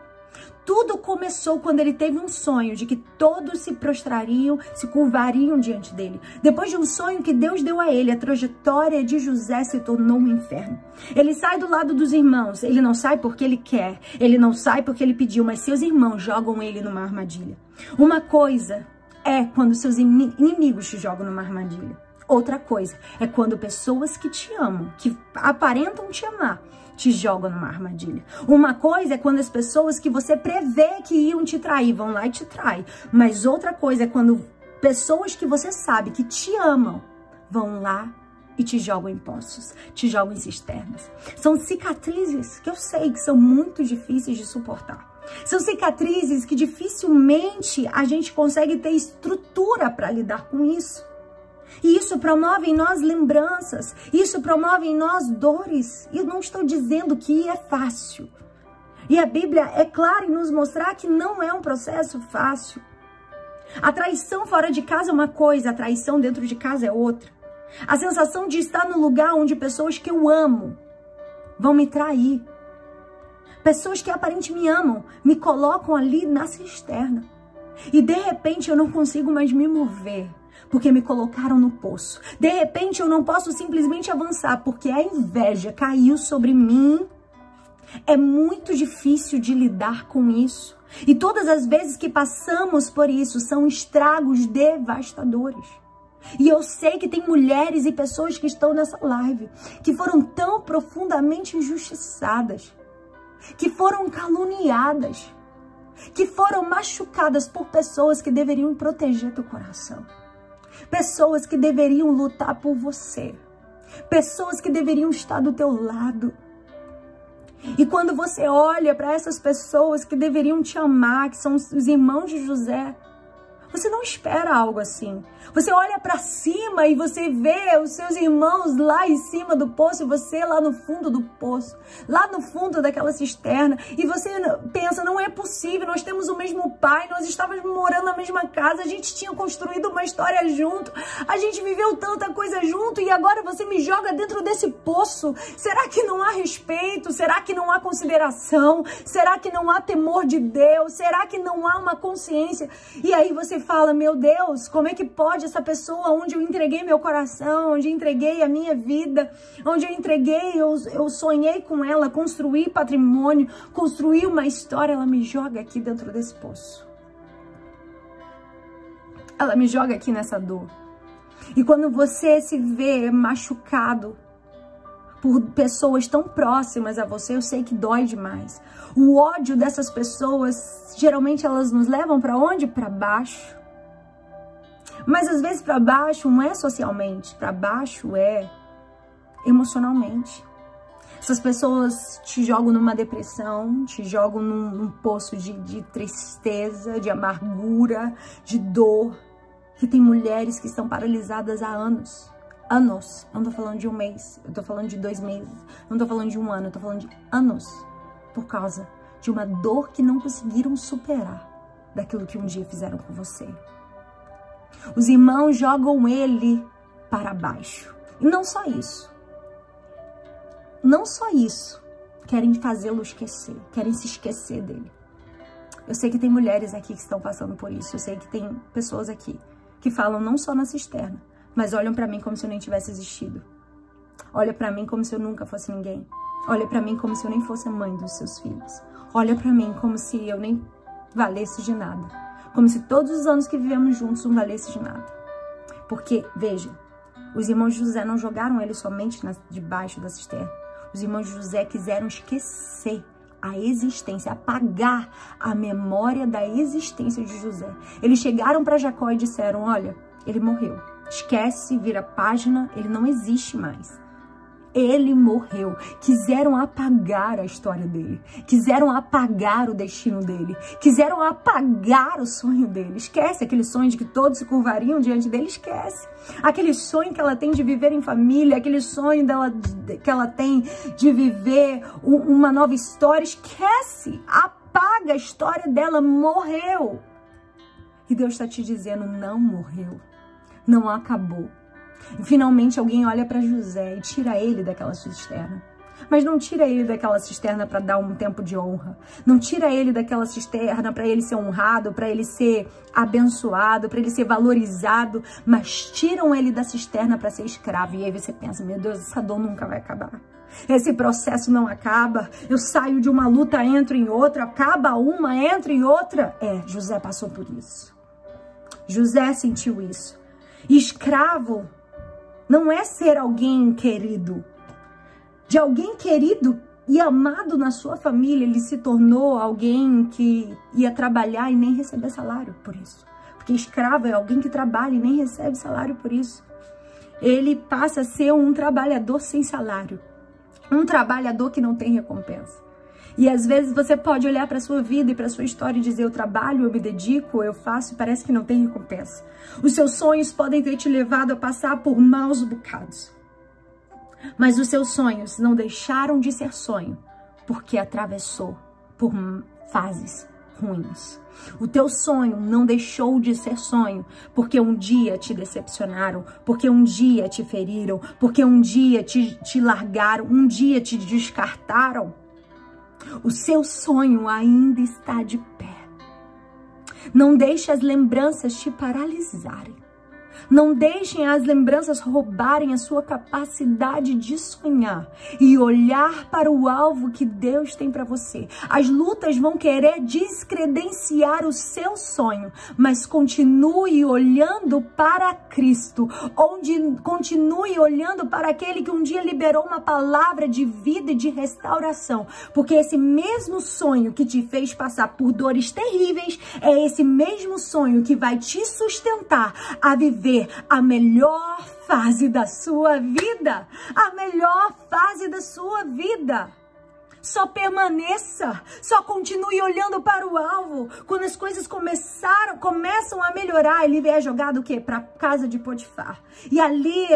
Tudo começou quando ele teve um sonho de que todos se prostrariam, se curvariam diante dele. Depois de um sonho que Deus deu a ele, a trajetória de José se tornou um inferno. Ele sai do lado dos irmãos, ele não sai porque ele quer, ele não sai porque ele pediu, mas seus irmãos jogam ele numa armadilha. Uma coisa é quando seus inimigos te jogam numa armadilha. Outra coisa é quando pessoas que te amam, que aparentam te amar, te jogam numa armadilha. Uma coisa é quando as pessoas que você prevê que iam te trair vão lá e te traem. Mas outra coisa é quando pessoas que você sabe que te amam vão lá e te jogam em poços, te jogam em cisternas. São cicatrizes que eu sei que são muito difíceis de suportar. São cicatrizes que dificilmente a gente consegue ter estrutura para lidar com isso. E isso promove em nós lembranças, isso promove em nós dores. E eu não estou dizendo que é fácil. E a Bíblia é clara em nos mostrar que não é um processo fácil. A traição fora de casa é uma coisa, a traição dentro de casa é outra. A sensação de estar no lugar onde pessoas que eu amo vão me trair. Pessoas que aparentemente me amam me colocam ali na cisterna. E de repente eu não consigo mais me mover porque me colocaram no poço. De repente eu não posso simplesmente avançar porque a inveja caiu sobre mim. É muito difícil de lidar com isso. E todas as vezes que passamos por isso são estragos devastadores. E eu sei que tem mulheres e pessoas que estão nessa live que foram tão profundamente injustiçadas, que foram caluniadas, que foram machucadas por pessoas que deveriam proteger teu coração pessoas que deveriam lutar por você, pessoas que deveriam estar do teu lado. E quando você olha para essas pessoas que deveriam te amar, que são os irmãos de José, você não espera algo assim. Você olha para cima e você vê os seus irmãos lá em cima do poço e você lá no fundo do poço, lá no fundo daquela cisterna. E você pensa, não é possível, nós temos o mesmo pai, nós estávamos morando na mesma casa, a gente tinha construído uma história junto, a gente viveu tanta coisa junto e agora você me joga dentro desse poço. Será que não há respeito? Será que não há consideração? Será que não há temor de Deus? Será que não há uma consciência? E aí você fala, meu Deus, como é que pode essa pessoa onde eu entreguei meu coração, onde eu entreguei a minha vida, onde eu entreguei, eu, eu sonhei com ela, construí patrimônio, construí uma história, ela me joga aqui dentro desse poço. ela me joga aqui nessa dor. E quando você se vê machucado por pessoas tão próximas a você, eu sei que dói demais. O ódio dessas pessoas, geralmente elas nos levam para onde? Para baixo. Mas às vezes para baixo não é socialmente, para baixo é emocionalmente. Essas pessoas te jogam numa depressão, te jogam num, num poço de, de tristeza, de amargura, de dor. Que tem mulheres que estão paralisadas há anos. Anos. Não tô falando de um mês, eu tô falando de dois meses. Não tô falando de um ano, eu tô falando de anos. Por causa de uma dor que não conseguiram superar daquilo que um dia fizeram com você. Os irmãos jogam ele para baixo. E não só isso. Não só isso. Querem fazê-lo esquecer. Querem se esquecer dele. Eu sei que tem mulheres aqui que estão passando por isso. Eu sei que tem pessoas aqui que falam não só na cisterna, mas olham para mim como se eu nem tivesse existido. Olha para mim como se eu nunca fosse ninguém. Olha para mim como se eu nem fosse a mãe dos seus filhos. Olha para mim como se eu nem valesse de nada. Como se todos os anos que vivemos juntos não valesse de nada. Porque, veja, os irmãos de José não jogaram ele somente na, debaixo da cisterna. Os irmãos de José quiseram esquecer a existência, apagar a memória da existência de José. Eles chegaram para Jacó e disseram: Olha, ele morreu. Esquece, vira página, ele não existe mais ele morreu. Quiseram apagar a história dele, quiseram apagar o destino dele, quiseram apagar o sonho dele. Esquece aquele sonho de que todos se curvariam diante dele, esquece. Aquele sonho que ela tem de viver em família, aquele sonho dela, que ela tem de viver uma nova história, esquece. Apaga a história dela, morreu. E Deus está te dizendo: não morreu, não acabou. E finalmente alguém olha para José e tira ele daquela cisterna. Mas não tira ele daquela cisterna para dar um tempo de honra. Não tira ele daquela cisterna para ele ser honrado, para ele ser abençoado, para ele ser valorizado, mas tiram ele da cisterna para ser escravo. E aí você pensa, meu Deus, essa dor nunca vai acabar. Esse processo não acaba. Eu saio de uma luta, entro em outra, acaba uma, entro em outra. É, José passou por isso. José sentiu isso. Escravo não é ser alguém querido. De alguém querido e amado na sua família, ele se tornou alguém que ia trabalhar e nem receber salário por isso. Porque escravo é alguém que trabalha e nem recebe salário por isso. Ele passa a ser um trabalhador sem salário. Um trabalhador que não tem recompensa. E às vezes você pode olhar para sua vida e para sua história e dizer: eu trabalho, eu me dedico, eu faço e parece que não tem recompensa. Os seus sonhos podem ter te levado a passar por maus bocados. Mas os seus sonhos não deixaram de ser sonho porque atravessou por fases ruins. O teu sonho não deixou de ser sonho porque um dia te decepcionaram, porque um dia te feriram, porque um dia te, te largaram, um dia te descartaram. O seu sonho ainda está de pé. Não deixe as lembranças te paralisarem. Não deixem as lembranças roubarem a sua capacidade de sonhar e olhar para o alvo que Deus tem para você. As lutas vão querer descredenciar o seu sonho, mas continue olhando para Cristo, onde continue olhando para aquele que um dia liberou uma palavra de vida e de restauração, porque esse mesmo sonho que te fez passar por dores terríveis é esse mesmo sonho que vai te sustentar a viver viver a melhor fase da sua vida. A melhor fase da sua vida. Só permaneça, só continue olhando para o alvo. Quando as coisas começaram, começam a melhorar, ele é jogado o quê? Para casa de Potifar. E ali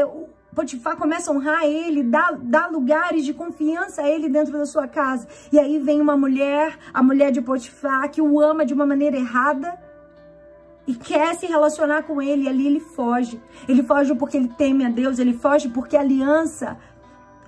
Potifar começa a honrar ele, dá, dá lugares de confiança a ele dentro da sua casa. E aí vem uma mulher, a mulher de Potifar, que o ama de uma maneira errada e quer se relacionar com ele, e ali ele foge. Ele foge porque ele teme a Deus, ele foge porque a aliança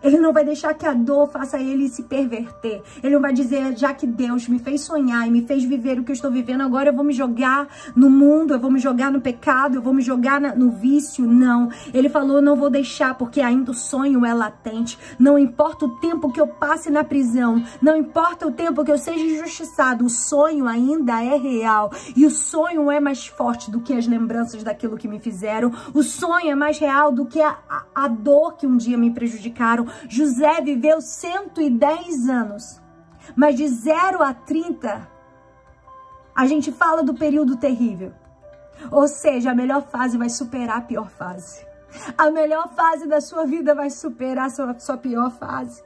Ele não vai deixar que a dor faça ele se perverter. Ele não vai dizer, já que Deus me fez sonhar e me fez viver o que eu estou vivendo, agora eu vou me jogar no mundo, eu vou me jogar no pecado, eu vou me jogar na, no vício. Não. Ele falou, não vou deixar, porque ainda o sonho é latente. Não importa o tempo que eu passe na prisão, não importa o tempo que eu seja injustiçado, o sonho ainda é real. E o sonho é mais forte do que as lembranças daquilo que me fizeram. O sonho é mais real do que a, a, a dor que um dia me prejudicaram. José viveu 110 anos, mas de 0 a 30, a gente fala do período terrível. Ou seja, a melhor fase vai superar a pior fase. A melhor fase da sua vida vai superar a sua, sua pior fase.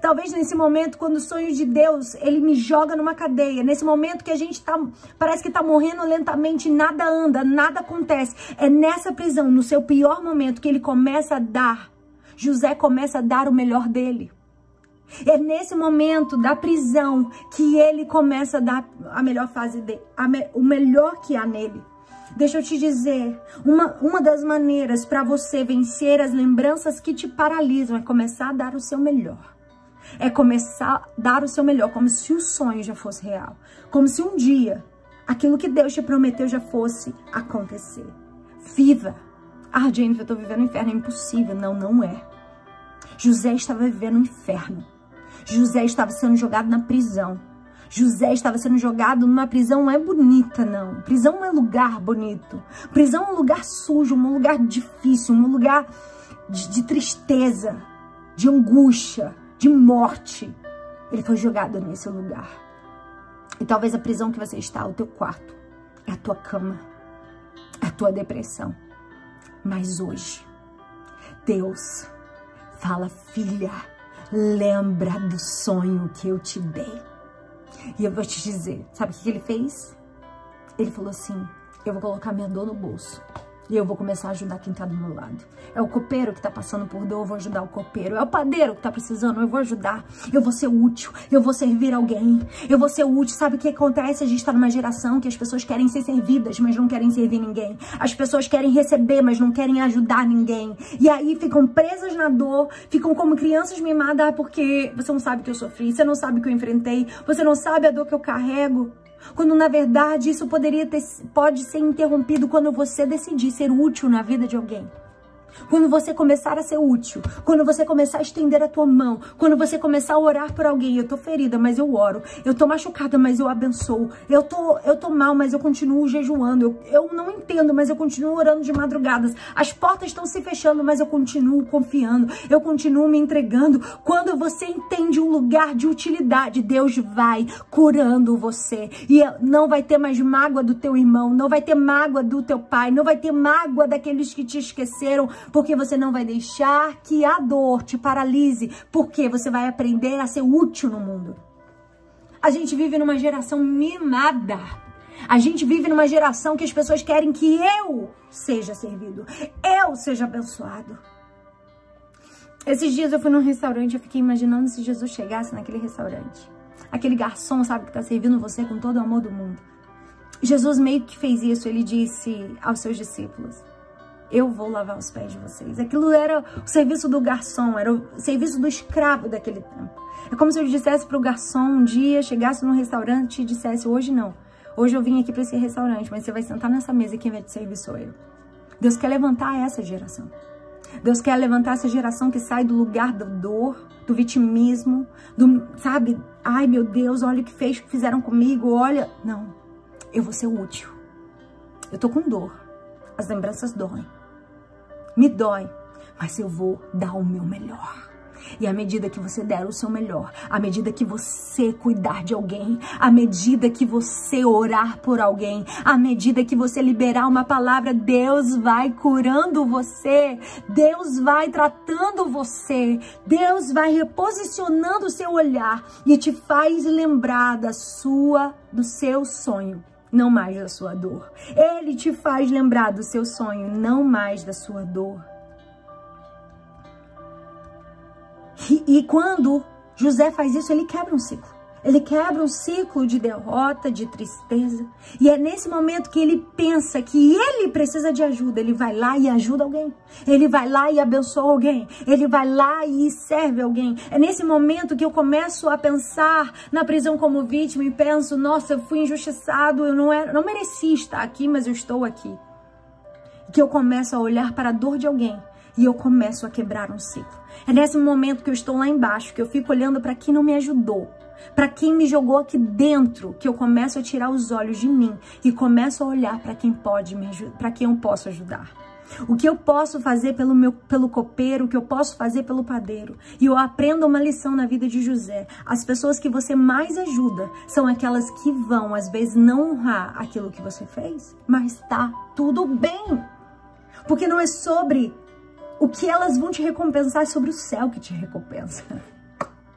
Talvez nesse momento, quando o sonho de Deus, ele me joga numa cadeia. Nesse momento que a gente tá, parece que tá morrendo lentamente, nada anda, nada acontece. É nessa prisão, no seu pior momento, que ele começa a dar José começa a dar o melhor dele. É nesse momento da prisão que ele começa a dar a melhor fase dele, me, o melhor que há nele. Deixa eu te dizer, uma, uma das maneiras para você vencer as lembranças que te paralisam é começar a dar o seu melhor. É começar a dar o seu melhor, como se o sonho já fosse real. Como se um dia aquilo que Deus te prometeu já fosse acontecer. Viva! Ah, Jennifer, eu tô vivendo o inferno. É impossível. Não, não é. José estava vivendo o inferno. José estava sendo jogado na prisão. José estava sendo jogado numa prisão não é bonita, não. Prisão não é lugar bonito. Prisão é um lugar sujo, um lugar difícil, um lugar de, de tristeza, de angústia, de morte. Ele foi jogado nesse lugar. E talvez a prisão que você está, o teu quarto, é a tua cama, é a tua depressão. Mas hoje, Deus fala, filha, lembra do sonho que eu te dei. E eu vou te dizer, sabe o que ele fez? Ele falou assim, eu vou colocar minha dor no bolso. E eu vou começar a ajudar quem tá do meu lado. É o copeiro que tá passando por dor, eu vou ajudar o copeiro. É o padeiro que tá precisando, eu vou ajudar. Eu vou ser útil, eu vou servir alguém. Eu vou ser útil. Sabe o que acontece? A gente tá numa geração que as pessoas querem ser servidas, mas não querem servir ninguém. As pessoas querem receber, mas não querem ajudar ninguém. E aí ficam presas na dor, ficam como crianças mimadas porque você não sabe o que eu sofri, você não sabe o que eu enfrentei, você não sabe a dor que eu carrego. Quando na verdade isso poderia ter, pode ser interrompido quando você decidir ser útil na vida de alguém. Quando você começar a ser útil, quando você começar a estender a tua mão, quando você começar a orar por alguém, eu tô ferida, mas eu oro. Eu tô machucada, mas eu abençoo. Eu tô, eu tô mal, mas eu continuo jejuando. Eu, eu não entendo, mas eu continuo orando de madrugadas. As portas estão se fechando, mas eu continuo confiando. Eu continuo me entregando. Quando você entende um lugar de utilidade, Deus vai curando você. E não vai ter mais mágoa do teu irmão, não vai ter mágoa do teu pai, não vai ter mágoa daqueles que te esqueceram, porque você não vai deixar que a dor te paralise, porque você vai aprender a ser útil no mundo. A gente vive numa geração mimada. A gente vive numa geração que as pessoas querem que eu seja servido, eu seja abençoado. Esses dias eu fui num restaurante, eu fiquei imaginando se Jesus chegasse naquele restaurante. Aquele garçom, sabe, que tá servindo você com todo o amor do mundo. Jesus meio que fez isso, ele disse aos seus discípulos: eu vou lavar os pés de vocês. Aquilo era o serviço do garçom, era o serviço do escravo daquele tempo. É como se eu dissesse para o garçom um dia, chegasse num restaurante e dissesse, hoje não, hoje eu vim aqui para esse restaurante, mas você vai sentar nessa mesa e quem vai te servir sou eu. Deus quer levantar essa geração. Deus quer levantar essa geração que sai do lugar da dor, do vitimismo, do, sabe? Ai, meu Deus, olha o que fez, fizeram comigo, olha. Não, eu vou ser útil. Eu tô com dor. As lembranças doem me dói, mas eu vou dar o meu melhor. E à medida que você der o seu melhor, à medida que você cuidar de alguém, à medida que você orar por alguém, à medida que você liberar uma palavra, Deus vai curando você, Deus vai tratando você, Deus vai reposicionando o seu olhar e te faz lembrar da sua, do seu sonho não mais da sua dor. Ele te faz lembrar do seu sonho, não mais da sua dor. E, e quando José faz isso, ele quebra um ciclo. Ele quebra um ciclo de derrota, de tristeza. E é nesse momento que ele pensa que ele precisa de ajuda. Ele vai lá e ajuda alguém. Ele vai lá e abençoa alguém. Ele vai lá e serve alguém. É nesse momento que eu começo a pensar na prisão como vítima e penso: nossa, eu fui injustiçado, eu não, era, não mereci estar aqui, mas eu estou aqui. Que eu começo a olhar para a dor de alguém e eu começo a quebrar um ciclo. É nesse momento que eu estou lá embaixo, que eu fico olhando para quem não me ajudou para quem me jogou aqui dentro, que eu começo a tirar os olhos de mim e começo a olhar para quem pode me para quem eu posso ajudar. O que eu posso fazer pelo meu pelo copeiro, o que eu posso fazer pelo padeiro. E eu aprendo uma lição na vida de José. As pessoas que você mais ajuda são aquelas que vão às vezes não honrar aquilo que você fez, mas tá tudo bem. Porque não é sobre o que elas vão te recompensar, é sobre o céu que te recompensa.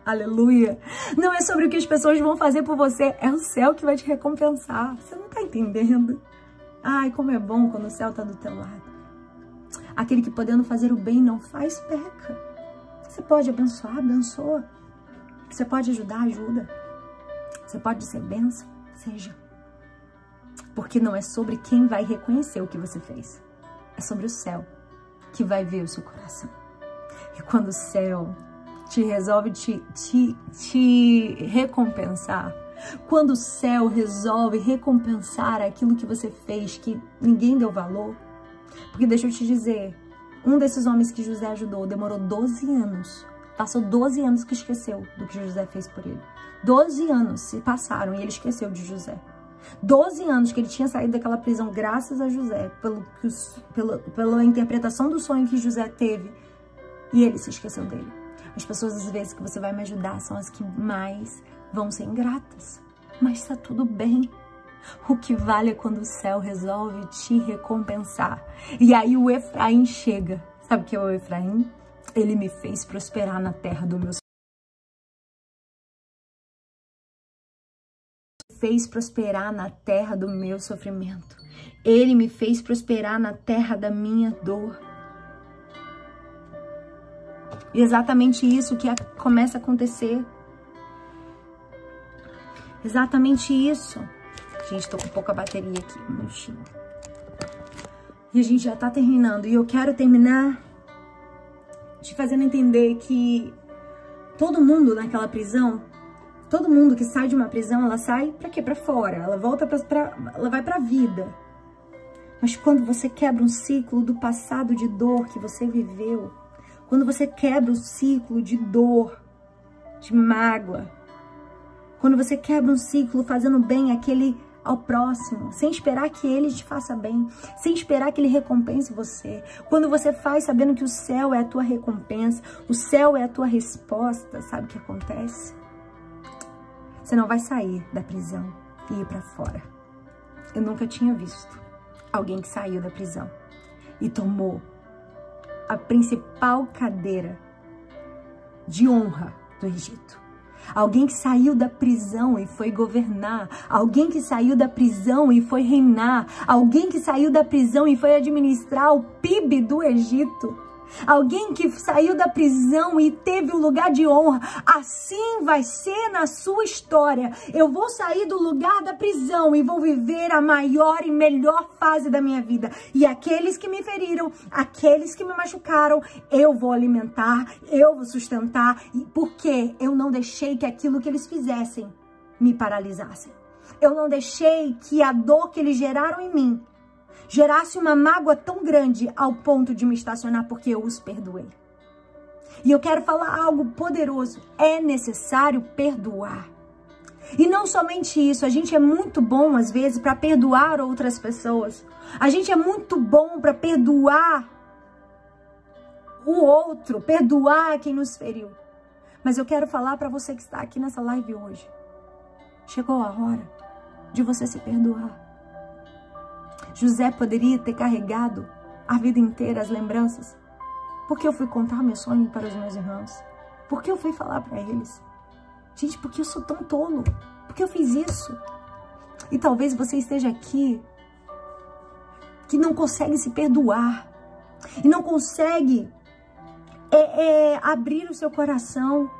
Aleluia. Não é sobre o que as pessoas vão fazer por você, é o céu que vai te recompensar. Você não tá entendendo? Ai, como é bom quando o céu tá do teu lado. Aquele que podendo fazer o bem não faz, peca. Você pode abençoar, abençoa. Você pode ajudar, ajuda. Você pode ser bênção, seja. Porque não é sobre quem vai reconhecer o que você fez. É sobre o céu que vai ver o seu coração. E quando o céu te resolve te, te, te recompensar, quando o céu resolve recompensar aquilo que você fez, que ninguém deu valor, porque deixa eu te dizer, um desses homens que José ajudou demorou 12 anos, passou 12 anos que esqueceu do que José fez por ele. 12 anos se passaram e ele esqueceu de José. 12 anos que ele tinha saído daquela prisão graças a José, pelo, pelo, pela interpretação do sonho que José teve, e ele se esqueceu dele. As pessoas, às vezes, que você vai me ajudar são as que mais vão ser ingratas. Mas tá tudo bem. O que vale é quando o céu resolve te recompensar. E aí o Efraim chega. Sabe o que é o Efraim? Ele me fez prosperar na terra do meu fez prosperar na terra do meu sofrimento. Ele me fez prosperar na terra da minha dor. E exatamente isso que começa a acontecer. Exatamente isso. Gente, tô com pouca bateria aqui, um minutinho. E a gente já tá terminando. E eu quero terminar te fazendo entender que todo mundo naquela prisão, todo mundo que sai de uma prisão, ela sai para quê? Para fora. Ela volta para ela vai para vida. Mas quando você quebra um ciclo do passado de dor que você viveu, quando você quebra o ciclo de dor, de mágoa, quando você quebra um ciclo fazendo bem aquele ao próximo, sem esperar que ele te faça bem, sem esperar que ele recompense você. Quando você faz sabendo que o céu é a tua recompensa, o céu é a tua resposta, sabe o que acontece? Você não vai sair da prisão e ir para fora. Eu nunca tinha visto alguém que saiu da prisão e tomou a principal cadeira de honra do Egito. Alguém que saiu da prisão e foi governar. Alguém que saiu da prisão e foi reinar. Alguém que saiu da prisão e foi administrar o PIB do Egito. Alguém que saiu da prisão e teve um lugar de honra. Assim vai ser na sua história. Eu vou sair do lugar da prisão e vou viver a maior e melhor fase da minha vida. E aqueles que me feriram, aqueles que me machucaram, eu vou alimentar, eu vou sustentar, porque eu não deixei que aquilo que eles fizessem me paralisasse. Eu não deixei que a dor que eles geraram em mim gerasse uma mágoa tão grande ao ponto de me estacionar porque eu os perdoei. E eu quero falar algo poderoso. É necessário perdoar. E não somente isso, a gente é muito bom às vezes para perdoar outras pessoas. A gente é muito bom para perdoar o outro, perdoar quem nos feriu. Mas eu quero falar para você que está aqui nessa live hoje. Chegou a hora de você se perdoar. José poderia ter carregado a vida inteira as lembranças. Porque eu fui contar meu sonho para os meus irmãos? Porque eu fui falar para eles? Gente, porque eu sou tão tolo? Porque eu fiz isso? E talvez você esteja aqui que não consegue se perdoar e não consegue é, é, abrir o seu coração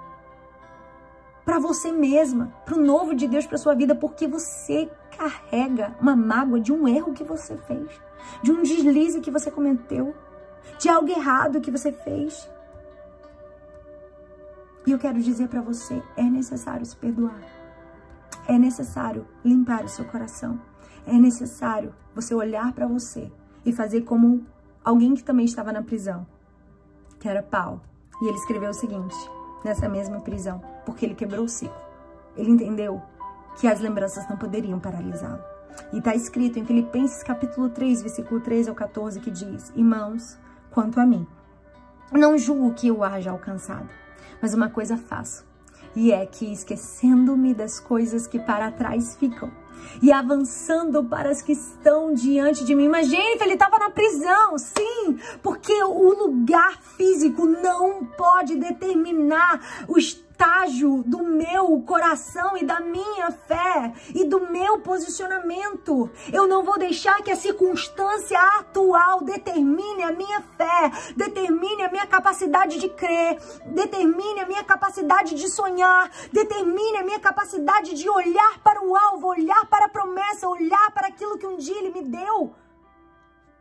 para você mesma, para o novo de Deus para sua vida, porque você carrega uma mágoa de um erro que você fez, de um deslize que você cometeu, de algo errado que você fez. E eu quero dizer para você, é necessário se perdoar. É necessário limpar o seu coração. É necessário você olhar para você e fazer como alguém que também estava na prisão, que era Paulo. E ele escreveu o seguinte, nessa mesma prisão, porque ele quebrou o ciclo. Ele entendeu que as lembranças não poderiam paralisá-lo. E está escrito em Filipenses capítulo 3, versículo 3 ao 14, que diz, Irmãos, quanto a mim, não julgo que eu haja alcançado, mas uma coisa faço, e é que esquecendo-me das coisas que para trás ficam e avançando para as que estão diante de mim. Mas, gente, ele estava na prisão, sim, porque o lugar físico não pode determinar o estágio do meu coração e da minha fé e do meu posicionamento. Eu não vou deixar que a circunstância atual determine a minha fé, determine a minha capacidade de crer, determine a minha capacidade de sonhar, determine a minha capacidade de olhar para o alvo, olhar para a promessa, olhar para aquilo que um dia ele me deu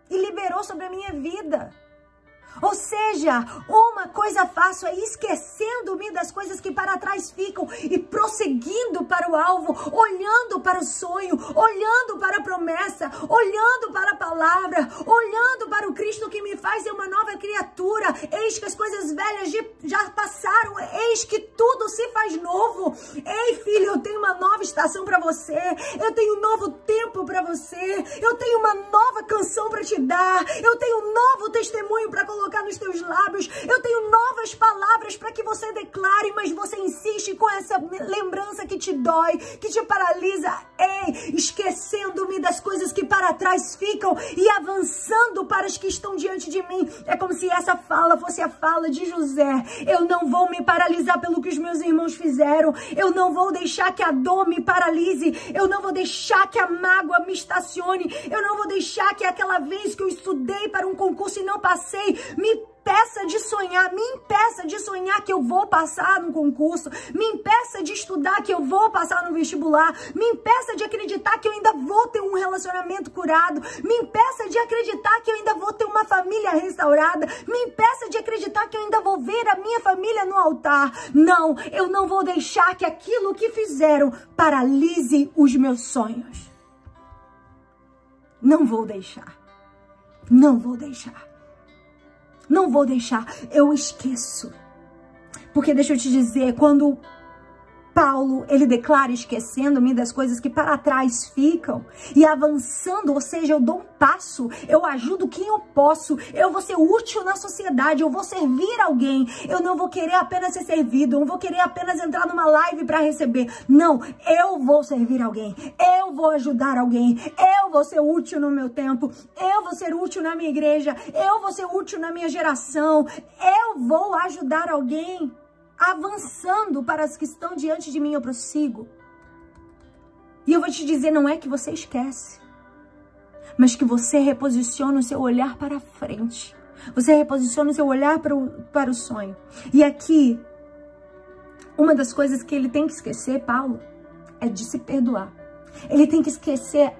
e liberou sobre a minha vida. Ou seja, uma coisa faço é esquecendo-me das coisas que para trás ficam e prosseguindo para o alvo, olhando para o sonho, olhando para a promessa, olhando para a palavra, olhando para o Cristo que me faz ser uma nova criatura. Eis que as coisas velhas já passaram, eis que tudo se faz novo. Ei, filho, eu tenho uma nova estação para você, eu tenho um novo tempo para você, eu tenho uma nova canção para te dar, eu tenho um novo testemunho para colocar colocar nos teus lábios. Eu tenho novas palavras para que você declare, mas você insiste com essa lembrança que te dói, que te paralisa. Ei, esquecendo-me das coisas que para trás ficam e avançando para as que estão diante de mim. É como se essa fala fosse a fala de José. Eu não vou me paralisar pelo que os meus irmãos fizeram. Eu não vou deixar que a dor me paralise. Eu não vou deixar que a mágoa me estacione. Eu não vou deixar que aquela vez que eu estudei para um concurso e não passei me impeça de sonhar, me impeça de sonhar que eu vou passar no concurso, me impeça de estudar que eu vou passar no vestibular, me impeça de acreditar que eu ainda vou ter um relacionamento curado, me impeça de acreditar que eu ainda vou ter uma família restaurada, me impeça de acreditar que eu ainda vou ver a minha família no altar. Não, eu não vou deixar que aquilo que fizeram paralise os meus sonhos. Não vou deixar. Não vou deixar. Não vou deixar, eu esqueço. Porque deixa eu te dizer, quando Paulo, ele declara esquecendo-me das coisas que para trás ficam e avançando, ou seja, eu dou um passo, eu ajudo quem eu posso, eu vou ser útil na sociedade, eu vou servir alguém, eu não vou querer apenas ser servido, eu não vou querer apenas entrar numa live para receber. Não, eu vou servir alguém, eu vou ajudar alguém, eu vou ser útil no meu tempo, eu vou ser útil na minha igreja, eu vou ser útil na minha geração, eu vou ajudar alguém avançando para as que estão diante de mim, eu prossigo. E eu vou te dizer, não é que você esquece, mas que você reposiciona o seu olhar para frente. Você reposiciona o seu olhar para o, para o sonho. E aqui, uma das coisas que ele tem que esquecer, Paulo, é de se perdoar. Ele tem que esquecer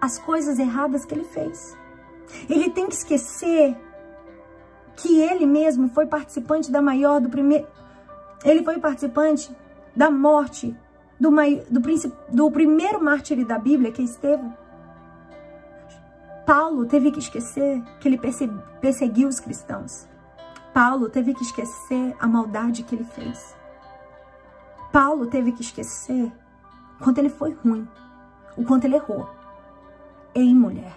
as coisas erradas que ele fez. Ele tem que esquecer que ele mesmo foi participante da maior, do primeiro, ele foi participante da morte do, do, do primeiro mártir da Bíblia, que é Estevão. Paulo teve que esquecer que ele perseguiu os cristãos. Paulo teve que esquecer a maldade que ele fez. Paulo teve que esquecer o quanto ele foi ruim, o quanto ele errou. Ei, mulher,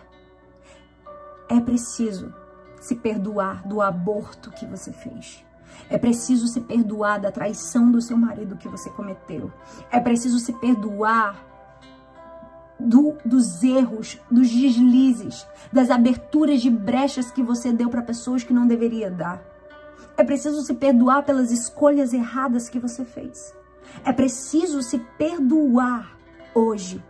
é preciso se perdoar do aborto que você fez. É preciso se perdoar da traição do seu marido que você cometeu. É preciso se perdoar do, dos erros, dos deslizes, das aberturas de brechas que você deu para pessoas que não deveria dar. É preciso se perdoar pelas escolhas erradas que você fez. É preciso se perdoar hoje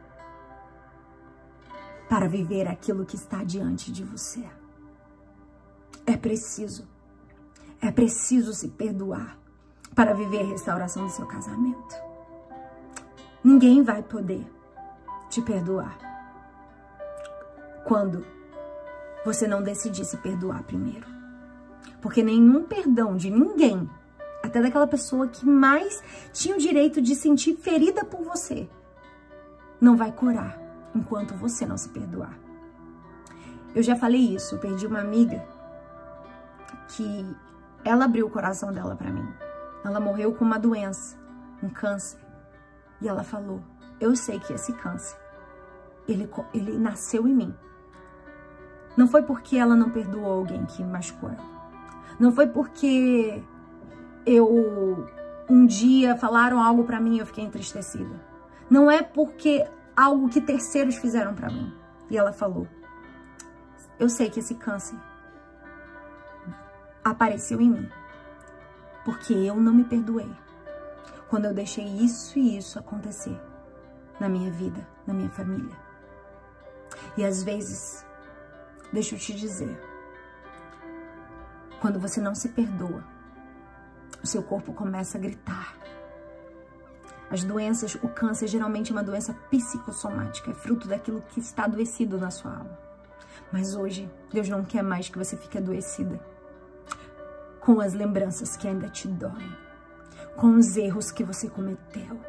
para viver aquilo que está diante de você. É preciso. É preciso se perdoar para viver a restauração do seu casamento. Ninguém vai poder te perdoar quando você não decidir se perdoar primeiro. Porque nenhum perdão de ninguém, até daquela pessoa que mais tinha o direito de sentir ferida por você, não vai curar enquanto você não se perdoar. Eu já falei isso, eu perdi uma amiga que ela abriu o coração dela para mim. Ela morreu com uma doença, um câncer. E ela falou: Eu sei que esse câncer, ele, ele nasceu em mim. Não foi porque ela não perdoou alguém que machucou ela. Não foi porque eu um dia falaram algo para mim e eu fiquei entristecida. Não é porque algo que terceiros fizeram para mim. E ela falou: Eu sei que esse câncer apareceu em mim porque eu não me perdoei quando eu deixei isso e isso acontecer na minha vida, na minha família. E às vezes, deixa eu te dizer, quando você não se perdoa, o seu corpo começa a gritar. As doenças, o câncer geralmente é uma doença psicossomática, é fruto daquilo que está adoecido na sua alma. Mas hoje, Deus não quer mais que você fique adoecida com as lembranças que ainda te doem, com os erros que você cometeu,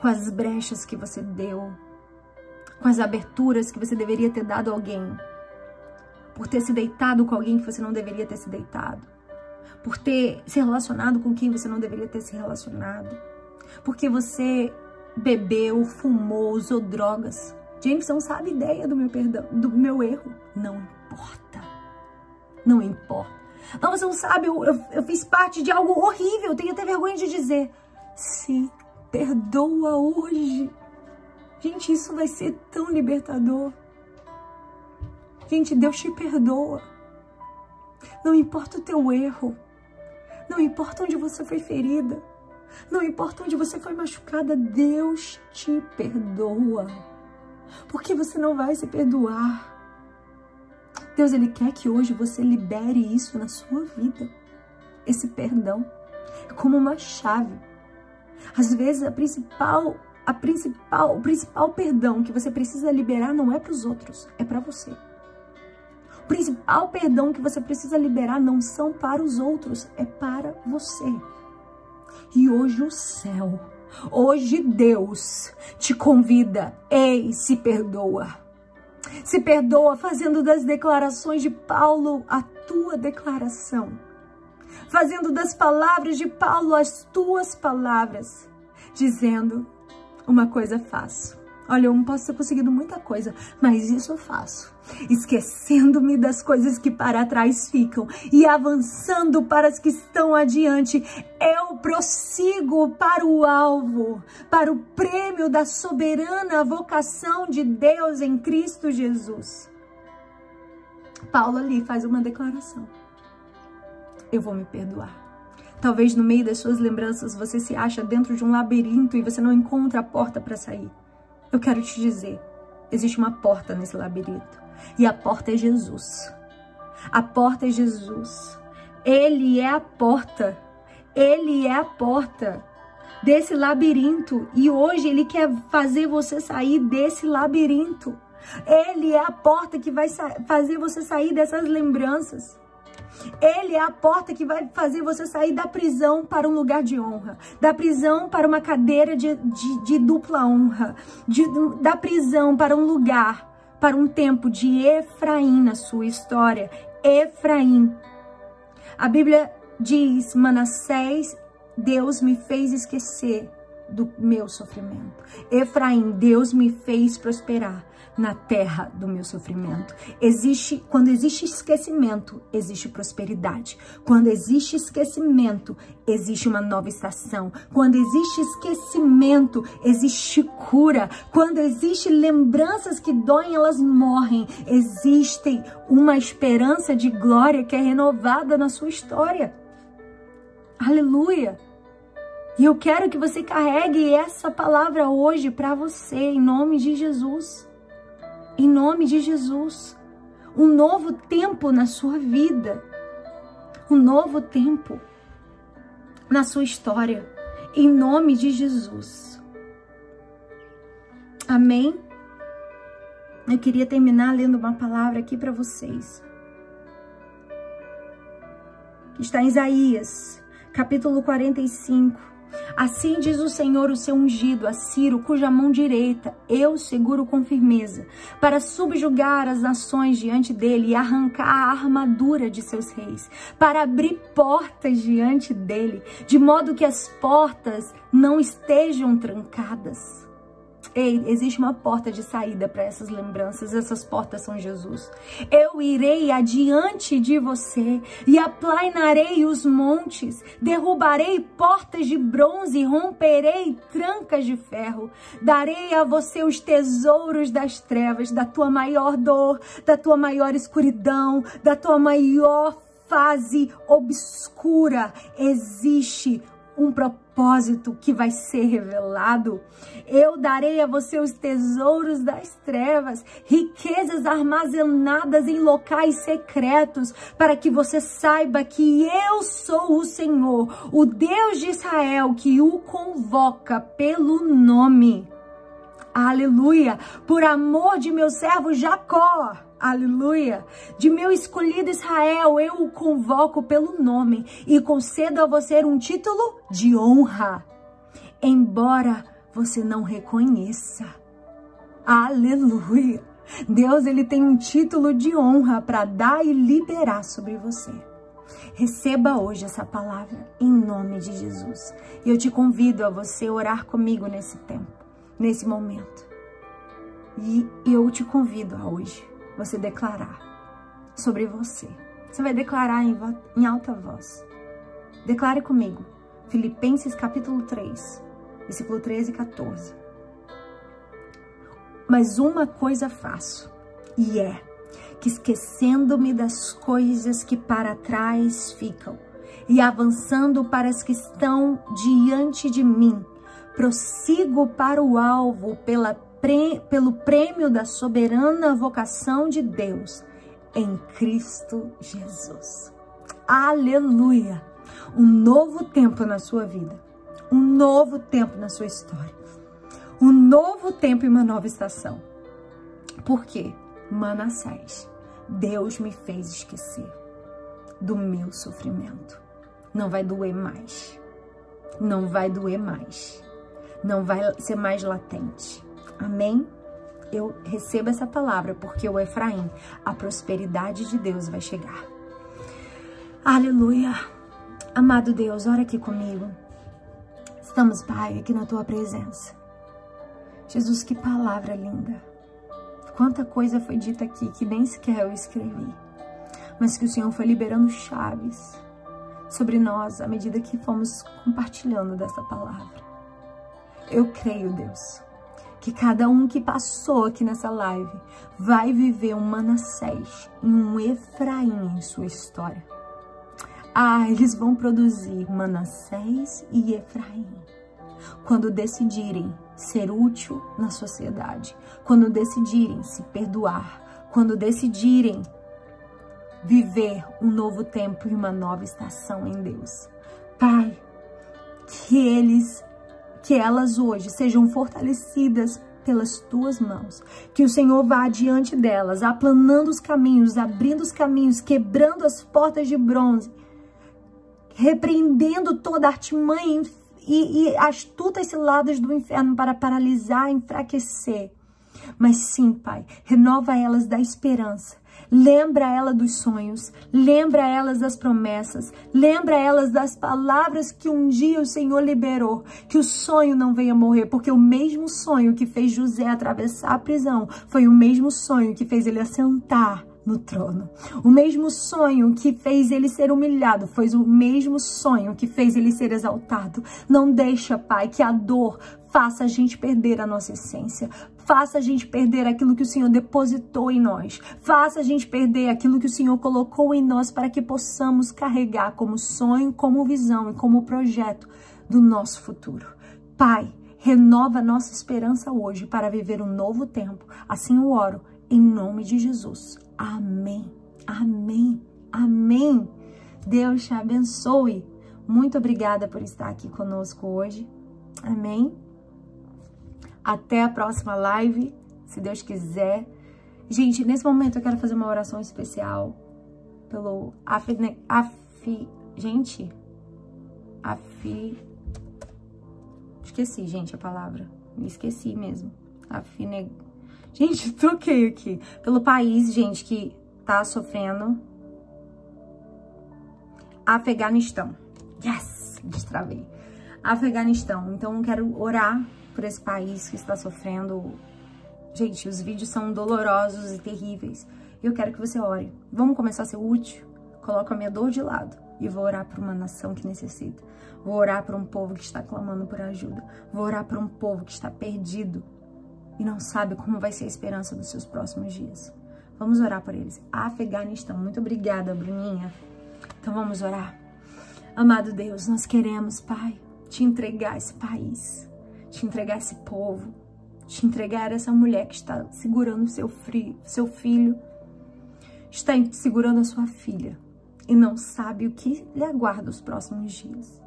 com as brechas que você deu, com as aberturas que você deveria ter dado a alguém, por ter se deitado com alguém que você não deveria ter se deitado, por ter se relacionado com quem você não deveria ter se relacionado, porque você bebeu, fumou, usou drogas. Você não sabe ideia do meu perdão, do meu erro. Não importa. Não importa. Não, você não sabe, eu, eu, eu fiz parte de algo horrível, tenho até vergonha de dizer. Se perdoa hoje. Gente, isso vai ser tão libertador. Gente, Deus te perdoa. Não importa o teu erro. Não importa onde você foi ferida. Não importa onde você foi machucada, Deus te perdoa. Porque você não vai se perdoar Deus, Ele quer que hoje você libere isso na sua vida. Esse perdão. Como uma chave. Às vezes, a principal, a principal, o principal perdão que você precisa liberar não é para os outros, é para você. O principal perdão que você precisa liberar não são para os outros, é para você. E hoje o céu, hoje Deus te convida, ei, se perdoa. Se perdoa fazendo das declarações de Paulo a tua declaração. Fazendo das palavras de Paulo as tuas palavras. Dizendo, uma coisa faço Olha, eu não posso ter conseguido muita coisa, mas isso eu faço. Esquecendo-me das coisas que para trás ficam e avançando para as que estão adiante, eu prossigo para o alvo, para o prêmio da soberana vocação de Deus em Cristo Jesus. Paulo ali faz uma declaração. Eu vou me perdoar. Talvez no meio das suas lembranças você se acha dentro de um labirinto e você não encontra a porta para sair. Eu quero te dizer, existe uma porta nesse labirinto. E a porta é Jesus. A porta é Jesus. Ele é a porta. Ele é a porta desse labirinto. E hoje ele quer fazer você sair desse labirinto. Ele é a porta que vai fazer você sair dessas lembranças. Ele é a porta que vai fazer você sair da prisão para um lugar de honra, da prisão para uma cadeira de, de, de dupla honra, de, da prisão para um lugar, para um tempo de Efraim na sua história. Efraim. A Bíblia diz: Manassés, Deus me fez esquecer do meu sofrimento. Efraim, Deus me fez prosperar na terra do meu sofrimento. Existe, quando existe esquecimento, existe prosperidade. Quando existe esquecimento, existe uma nova estação. Quando existe esquecimento, existe cura. Quando existe lembranças que doem, elas morrem. Existe uma esperança de glória que é renovada na sua história. Aleluia! E eu quero que você carregue essa palavra hoje para você, em nome de Jesus em nome de Jesus. Um novo tempo na sua vida. Um novo tempo na sua história. Em nome de Jesus. Amém? Eu queria terminar lendo uma palavra aqui para vocês. Está em Isaías, capítulo 45. Assim diz o Senhor, o seu ungido, a Ciro, cuja mão direita eu seguro com firmeza, para subjugar as nações diante dele e arrancar a armadura de seus reis, para abrir portas diante dele, de modo que as portas não estejam trancadas. Ei, existe uma porta de saída para essas lembranças, essas portas são Jesus. Eu irei adiante de você e aplainarei os montes, derrubarei portas de bronze, romperei trancas de ferro. Darei a você os tesouros das trevas, da tua maior dor, da tua maior escuridão, da tua maior fase obscura. Existe um propósito que vai ser revelado. Eu darei a você os tesouros das trevas, riquezas armazenadas em locais secretos, para que você saiba que eu sou o Senhor, o Deus de Israel, que o convoca pelo nome. Aleluia! Por amor de meu servo Jacó aleluia, de meu escolhido Israel, eu o convoco pelo nome e concedo a você um título de honra, embora você não reconheça. Aleluia. Deus ele tem um título de honra para dar e liberar sobre você. Receba hoje essa palavra em nome de Jesus. E eu te convido a você orar comigo nesse tempo, nesse momento. E eu te convido a hoje você declarar sobre você. Você vai declarar em, em alta voz. Declare comigo. Filipenses capítulo 3, versículo 13 e 14. Mas uma coisa faço, e é que esquecendo-me das coisas que para trás ficam e avançando para as que estão diante de mim, prossigo para o alvo pela pelo prêmio da soberana vocação de Deus em Cristo Jesus. Aleluia! Um novo tempo na sua vida, um novo tempo na sua história, um novo tempo e uma nova estação. Por quê? Manassés, Deus me fez esquecer do meu sofrimento. Não vai doer mais. Não vai doer mais. Não vai ser mais latente Amém? Eu recebo essa palavra porque o Efraim, a prosperidade de Deus vai chegar. Aleluia. Amado Deus, ora aqui comigo. Estamos, Pai, aqui na tua presença. Jesus, que palavra linda. Quanta coisa foi dita aqui que nem sequer eu escrevi. Mas que o Senhor foi liberando chaves sobre nós à medida que fomos compartilhando dessa palavra. Eu creio, Deus, que cada um que passou aqui nessa live vai viver um Manassés e um Efraim em sua história. Ah, eles vão produzir Manassés e Efraim quando decidirem ser útil na sociedade, quando decidirem se perdoar, quando decidirem viver um novo tempo e uma nova estação em Deus. Pai, que eles que elas hoje sejam fortalecidas pelas tuas mãos. Que o Senhor vá adiante delas, aplanando os caminhos, abrindo os caminhos, quebrando as portas de bronze, repreendendo toda artimanha e, e astutas ciladas do inferno para paralisar, enfraquecer. Mas sim, Pai, renova elas da esperança Lembra ela dos sonhos, lembra elas das promessas, lembra elas das palavras que um dia o Senhor liberou, que o sonho não venha morrer, porque o mesmo sonho que fez José atravessar a prisão foi o mesmo sonho que fez ele assentar no trono. O mesmo sonho que fez ele ser humilhado foi o mesmo sonho que fez ele ser exaltado. Não deixa, Pai, que a dor faça a gente perder a nossa essência. Faça a gente perder aquilo que o Senhor depositou em nós. Faça a gente perder aquilo que o Senhor colocou em nós para que possamos carregar como sonho, como visão e como projeto do nosso futuro. Pai, renova nossa esperança hoje para viver um novo tempo. Assim eu oro, em nome de Jesus. Amém. Amém. Amém. Deus te abençoe. Muito obrigada por estar aqui conosco hoje. Amém. Até a próxima live, se Deus quiser. Gente, nesse momento eu quero fazer uma oração especial pelo Afi... Afi gente, Afi... Esqueci, gente, a palavra. Me esqueci mesmo. Afine... Gente, troquei aqui. Pelo país, gente, que tá sofrendo. Afeganistão. Yes! Destravei. Afeganistão. Então, eu quero orar por esse país que está sofrendo. Gente, os vídeos são dolorosos e terríveis. E eu quero que você ore. Vamos começar a ser útil? Coloco a minha dor de lado e vou orar por uma nação que necessita. Vou orar por um povo que está clamando por ajuda. Vou orar por um povo que está perdido e não sabe como vai ser a esperança dos seus próximos dias. Vamos orar por eles. Afeganistão. Muito obrigada, Bruninha. Então vamos orar. Amado Deus, nós queremos, Pai, te entregar esse país, te entregar esse povo, te entregar essa mulher que está segurando seu, frio, seu filho, está segurando a sua filha e não sabe o que lhe aguarda os próximos dias.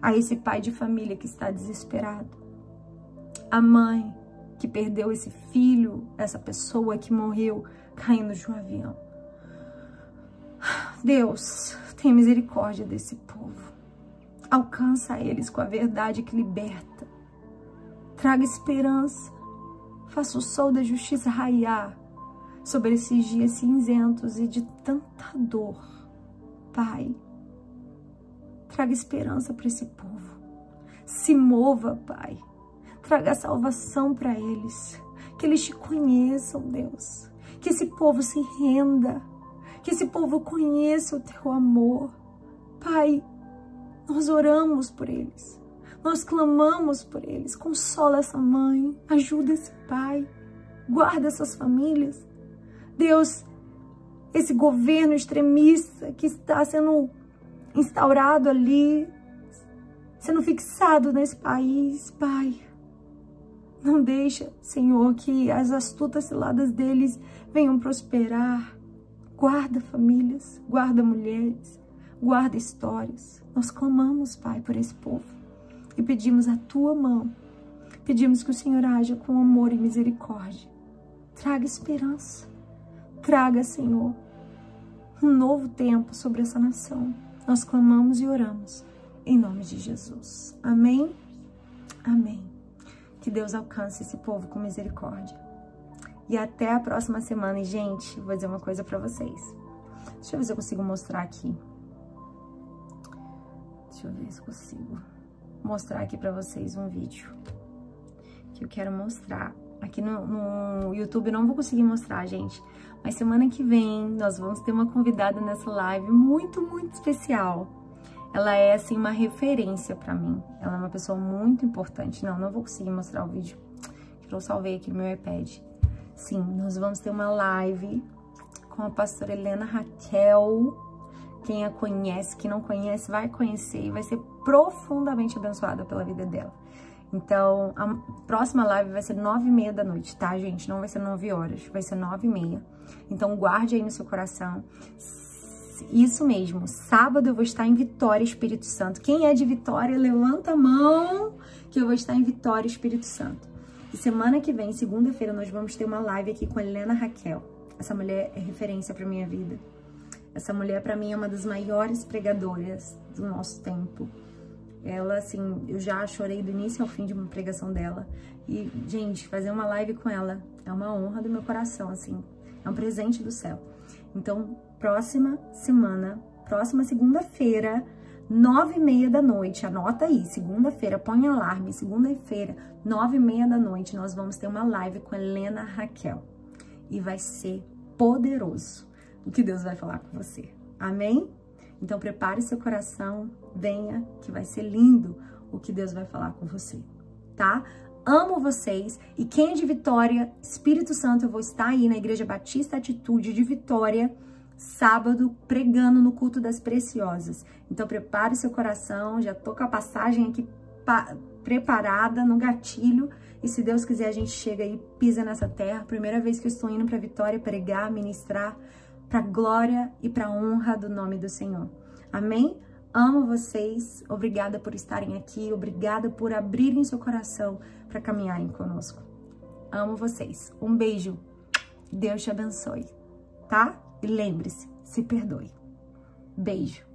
A esse pai de família que está desesperado, a mãe que perdeu esse filho, essa pessoa que morreu caindo de um avião. Deus, tenha misericórdia desse povo. Alcança eles com a verdade que liberta. Traga esperança. Faça o sol da justiça raiar sobre esses dias cinzentos e de tanta dor. Pai, traga esperança para esse povo. Se mova, Pai. Traga salvação para eles. Que eles te conheçam, Deus. Que esse povo se renda. Que esse povo conheça o teu amor. Pai, nós oramos por eles. Nós clamamos por eles. Consola essa mãe. Ajuda esse pai. Guarda essas famílias. Deus, esse governo extremista que está sendo instaurado ali, sendo fixado nesse país, Pai. Não deixa, Senhor, que as astutas ciladas deles venham prosperar. Guarda famílias, guarda mulheres, guarda histórias. Nós clamamos, Pai, por esse povo e pedimos a tua mão. Pedimos que o Senhor haja com amor e misericórdia. Traga esperança. Traga, Senhor, um novo tempo sobre essa nação. Nós clamamos e oramos em nome de Jesus. Amém? Amém. Que Deus alcance esse povo com misericórdia. E até a próxima semana. E, gente, vou dizer uma coisa pra vocês. Deixa eu ver se eu consigo mostrar aqui. Deixa eu ver se consigo mostrar aqui pra vocês um vídeo que eu quero mostrar. Aqui no, no YouTube não vou conseguir mostrar, gente. Mas semana que vem nós vamos ter uma convidada nessa live muito, muito especial ela é assim uma referência para mim. Ela é uma pessoa muito importante. Não, não vou conseguir mostrar o vídeo que eu salvei aqui no meu iPad. Sim, nós vamos ter uma live com a pastora Helena Raquel. Quem a conhece, quem não conhece, vai conhecer e vai ser profundamente abençoada pela vida dela. Então, a próxima live vai ser nove e meia da noite, tá, gente? Não vai ser nove horas, vai ser nove e meia. Então, guarde aí no seu coração isso mesmo. Sábado eu vou estar em Vitória, Espírito Santo. Quem é de Vitória, levanta a mão que eu vou estar em Vitória, Espírito Santo. E semana que vem, segunda-feira, nós vamos ter uma live aqui com a Helena Raquel. Essa mulher é referência para minha vida. Essa mulher, para mim, é uma das maiores pregadoras do nosso tempo. Ela, assim, eu já chorei do início ao fim de uma pregação dela. E, gente, fazer uma live com ela é uma honra do meu coração, assim. É um presente do céu. Então, próxima semana, próxima segunda-feira, nove e meia da noite, anota aí, segunda-feira, põe alarme, segunda-feira, nove e meia da noite, nós vamos ter uma live com Helena Raquel. E vai ser poderoso o que Deus vai falar com você. Amém? Então prepare seu coração, venha, que vai ser lindo o que Deus vai falar com você, tá? Amo vocês e quem é de Vitória, Espírito Santo, eu vou estar aí na Igreja Batista Atitude de Vitória, sábado pregando no culto das preciosas. Então prepare seu coração, já tô com a passagem aqui preparada no gatilho e se Deus quiser a gente chega aí, pisa nessa terra. Primeira vez que eu estou indo para Vitória pregar, ministrar para glória e para honra do nome do Senhor. Amém? Amo vocês. Obrigada por estarem aqui. Obrigada por abrirem seu coração para caminharem conosco. Amo vocês. Um beijo. Deus te abençoe, tá? E lembre-se, se perdoe. Beijo.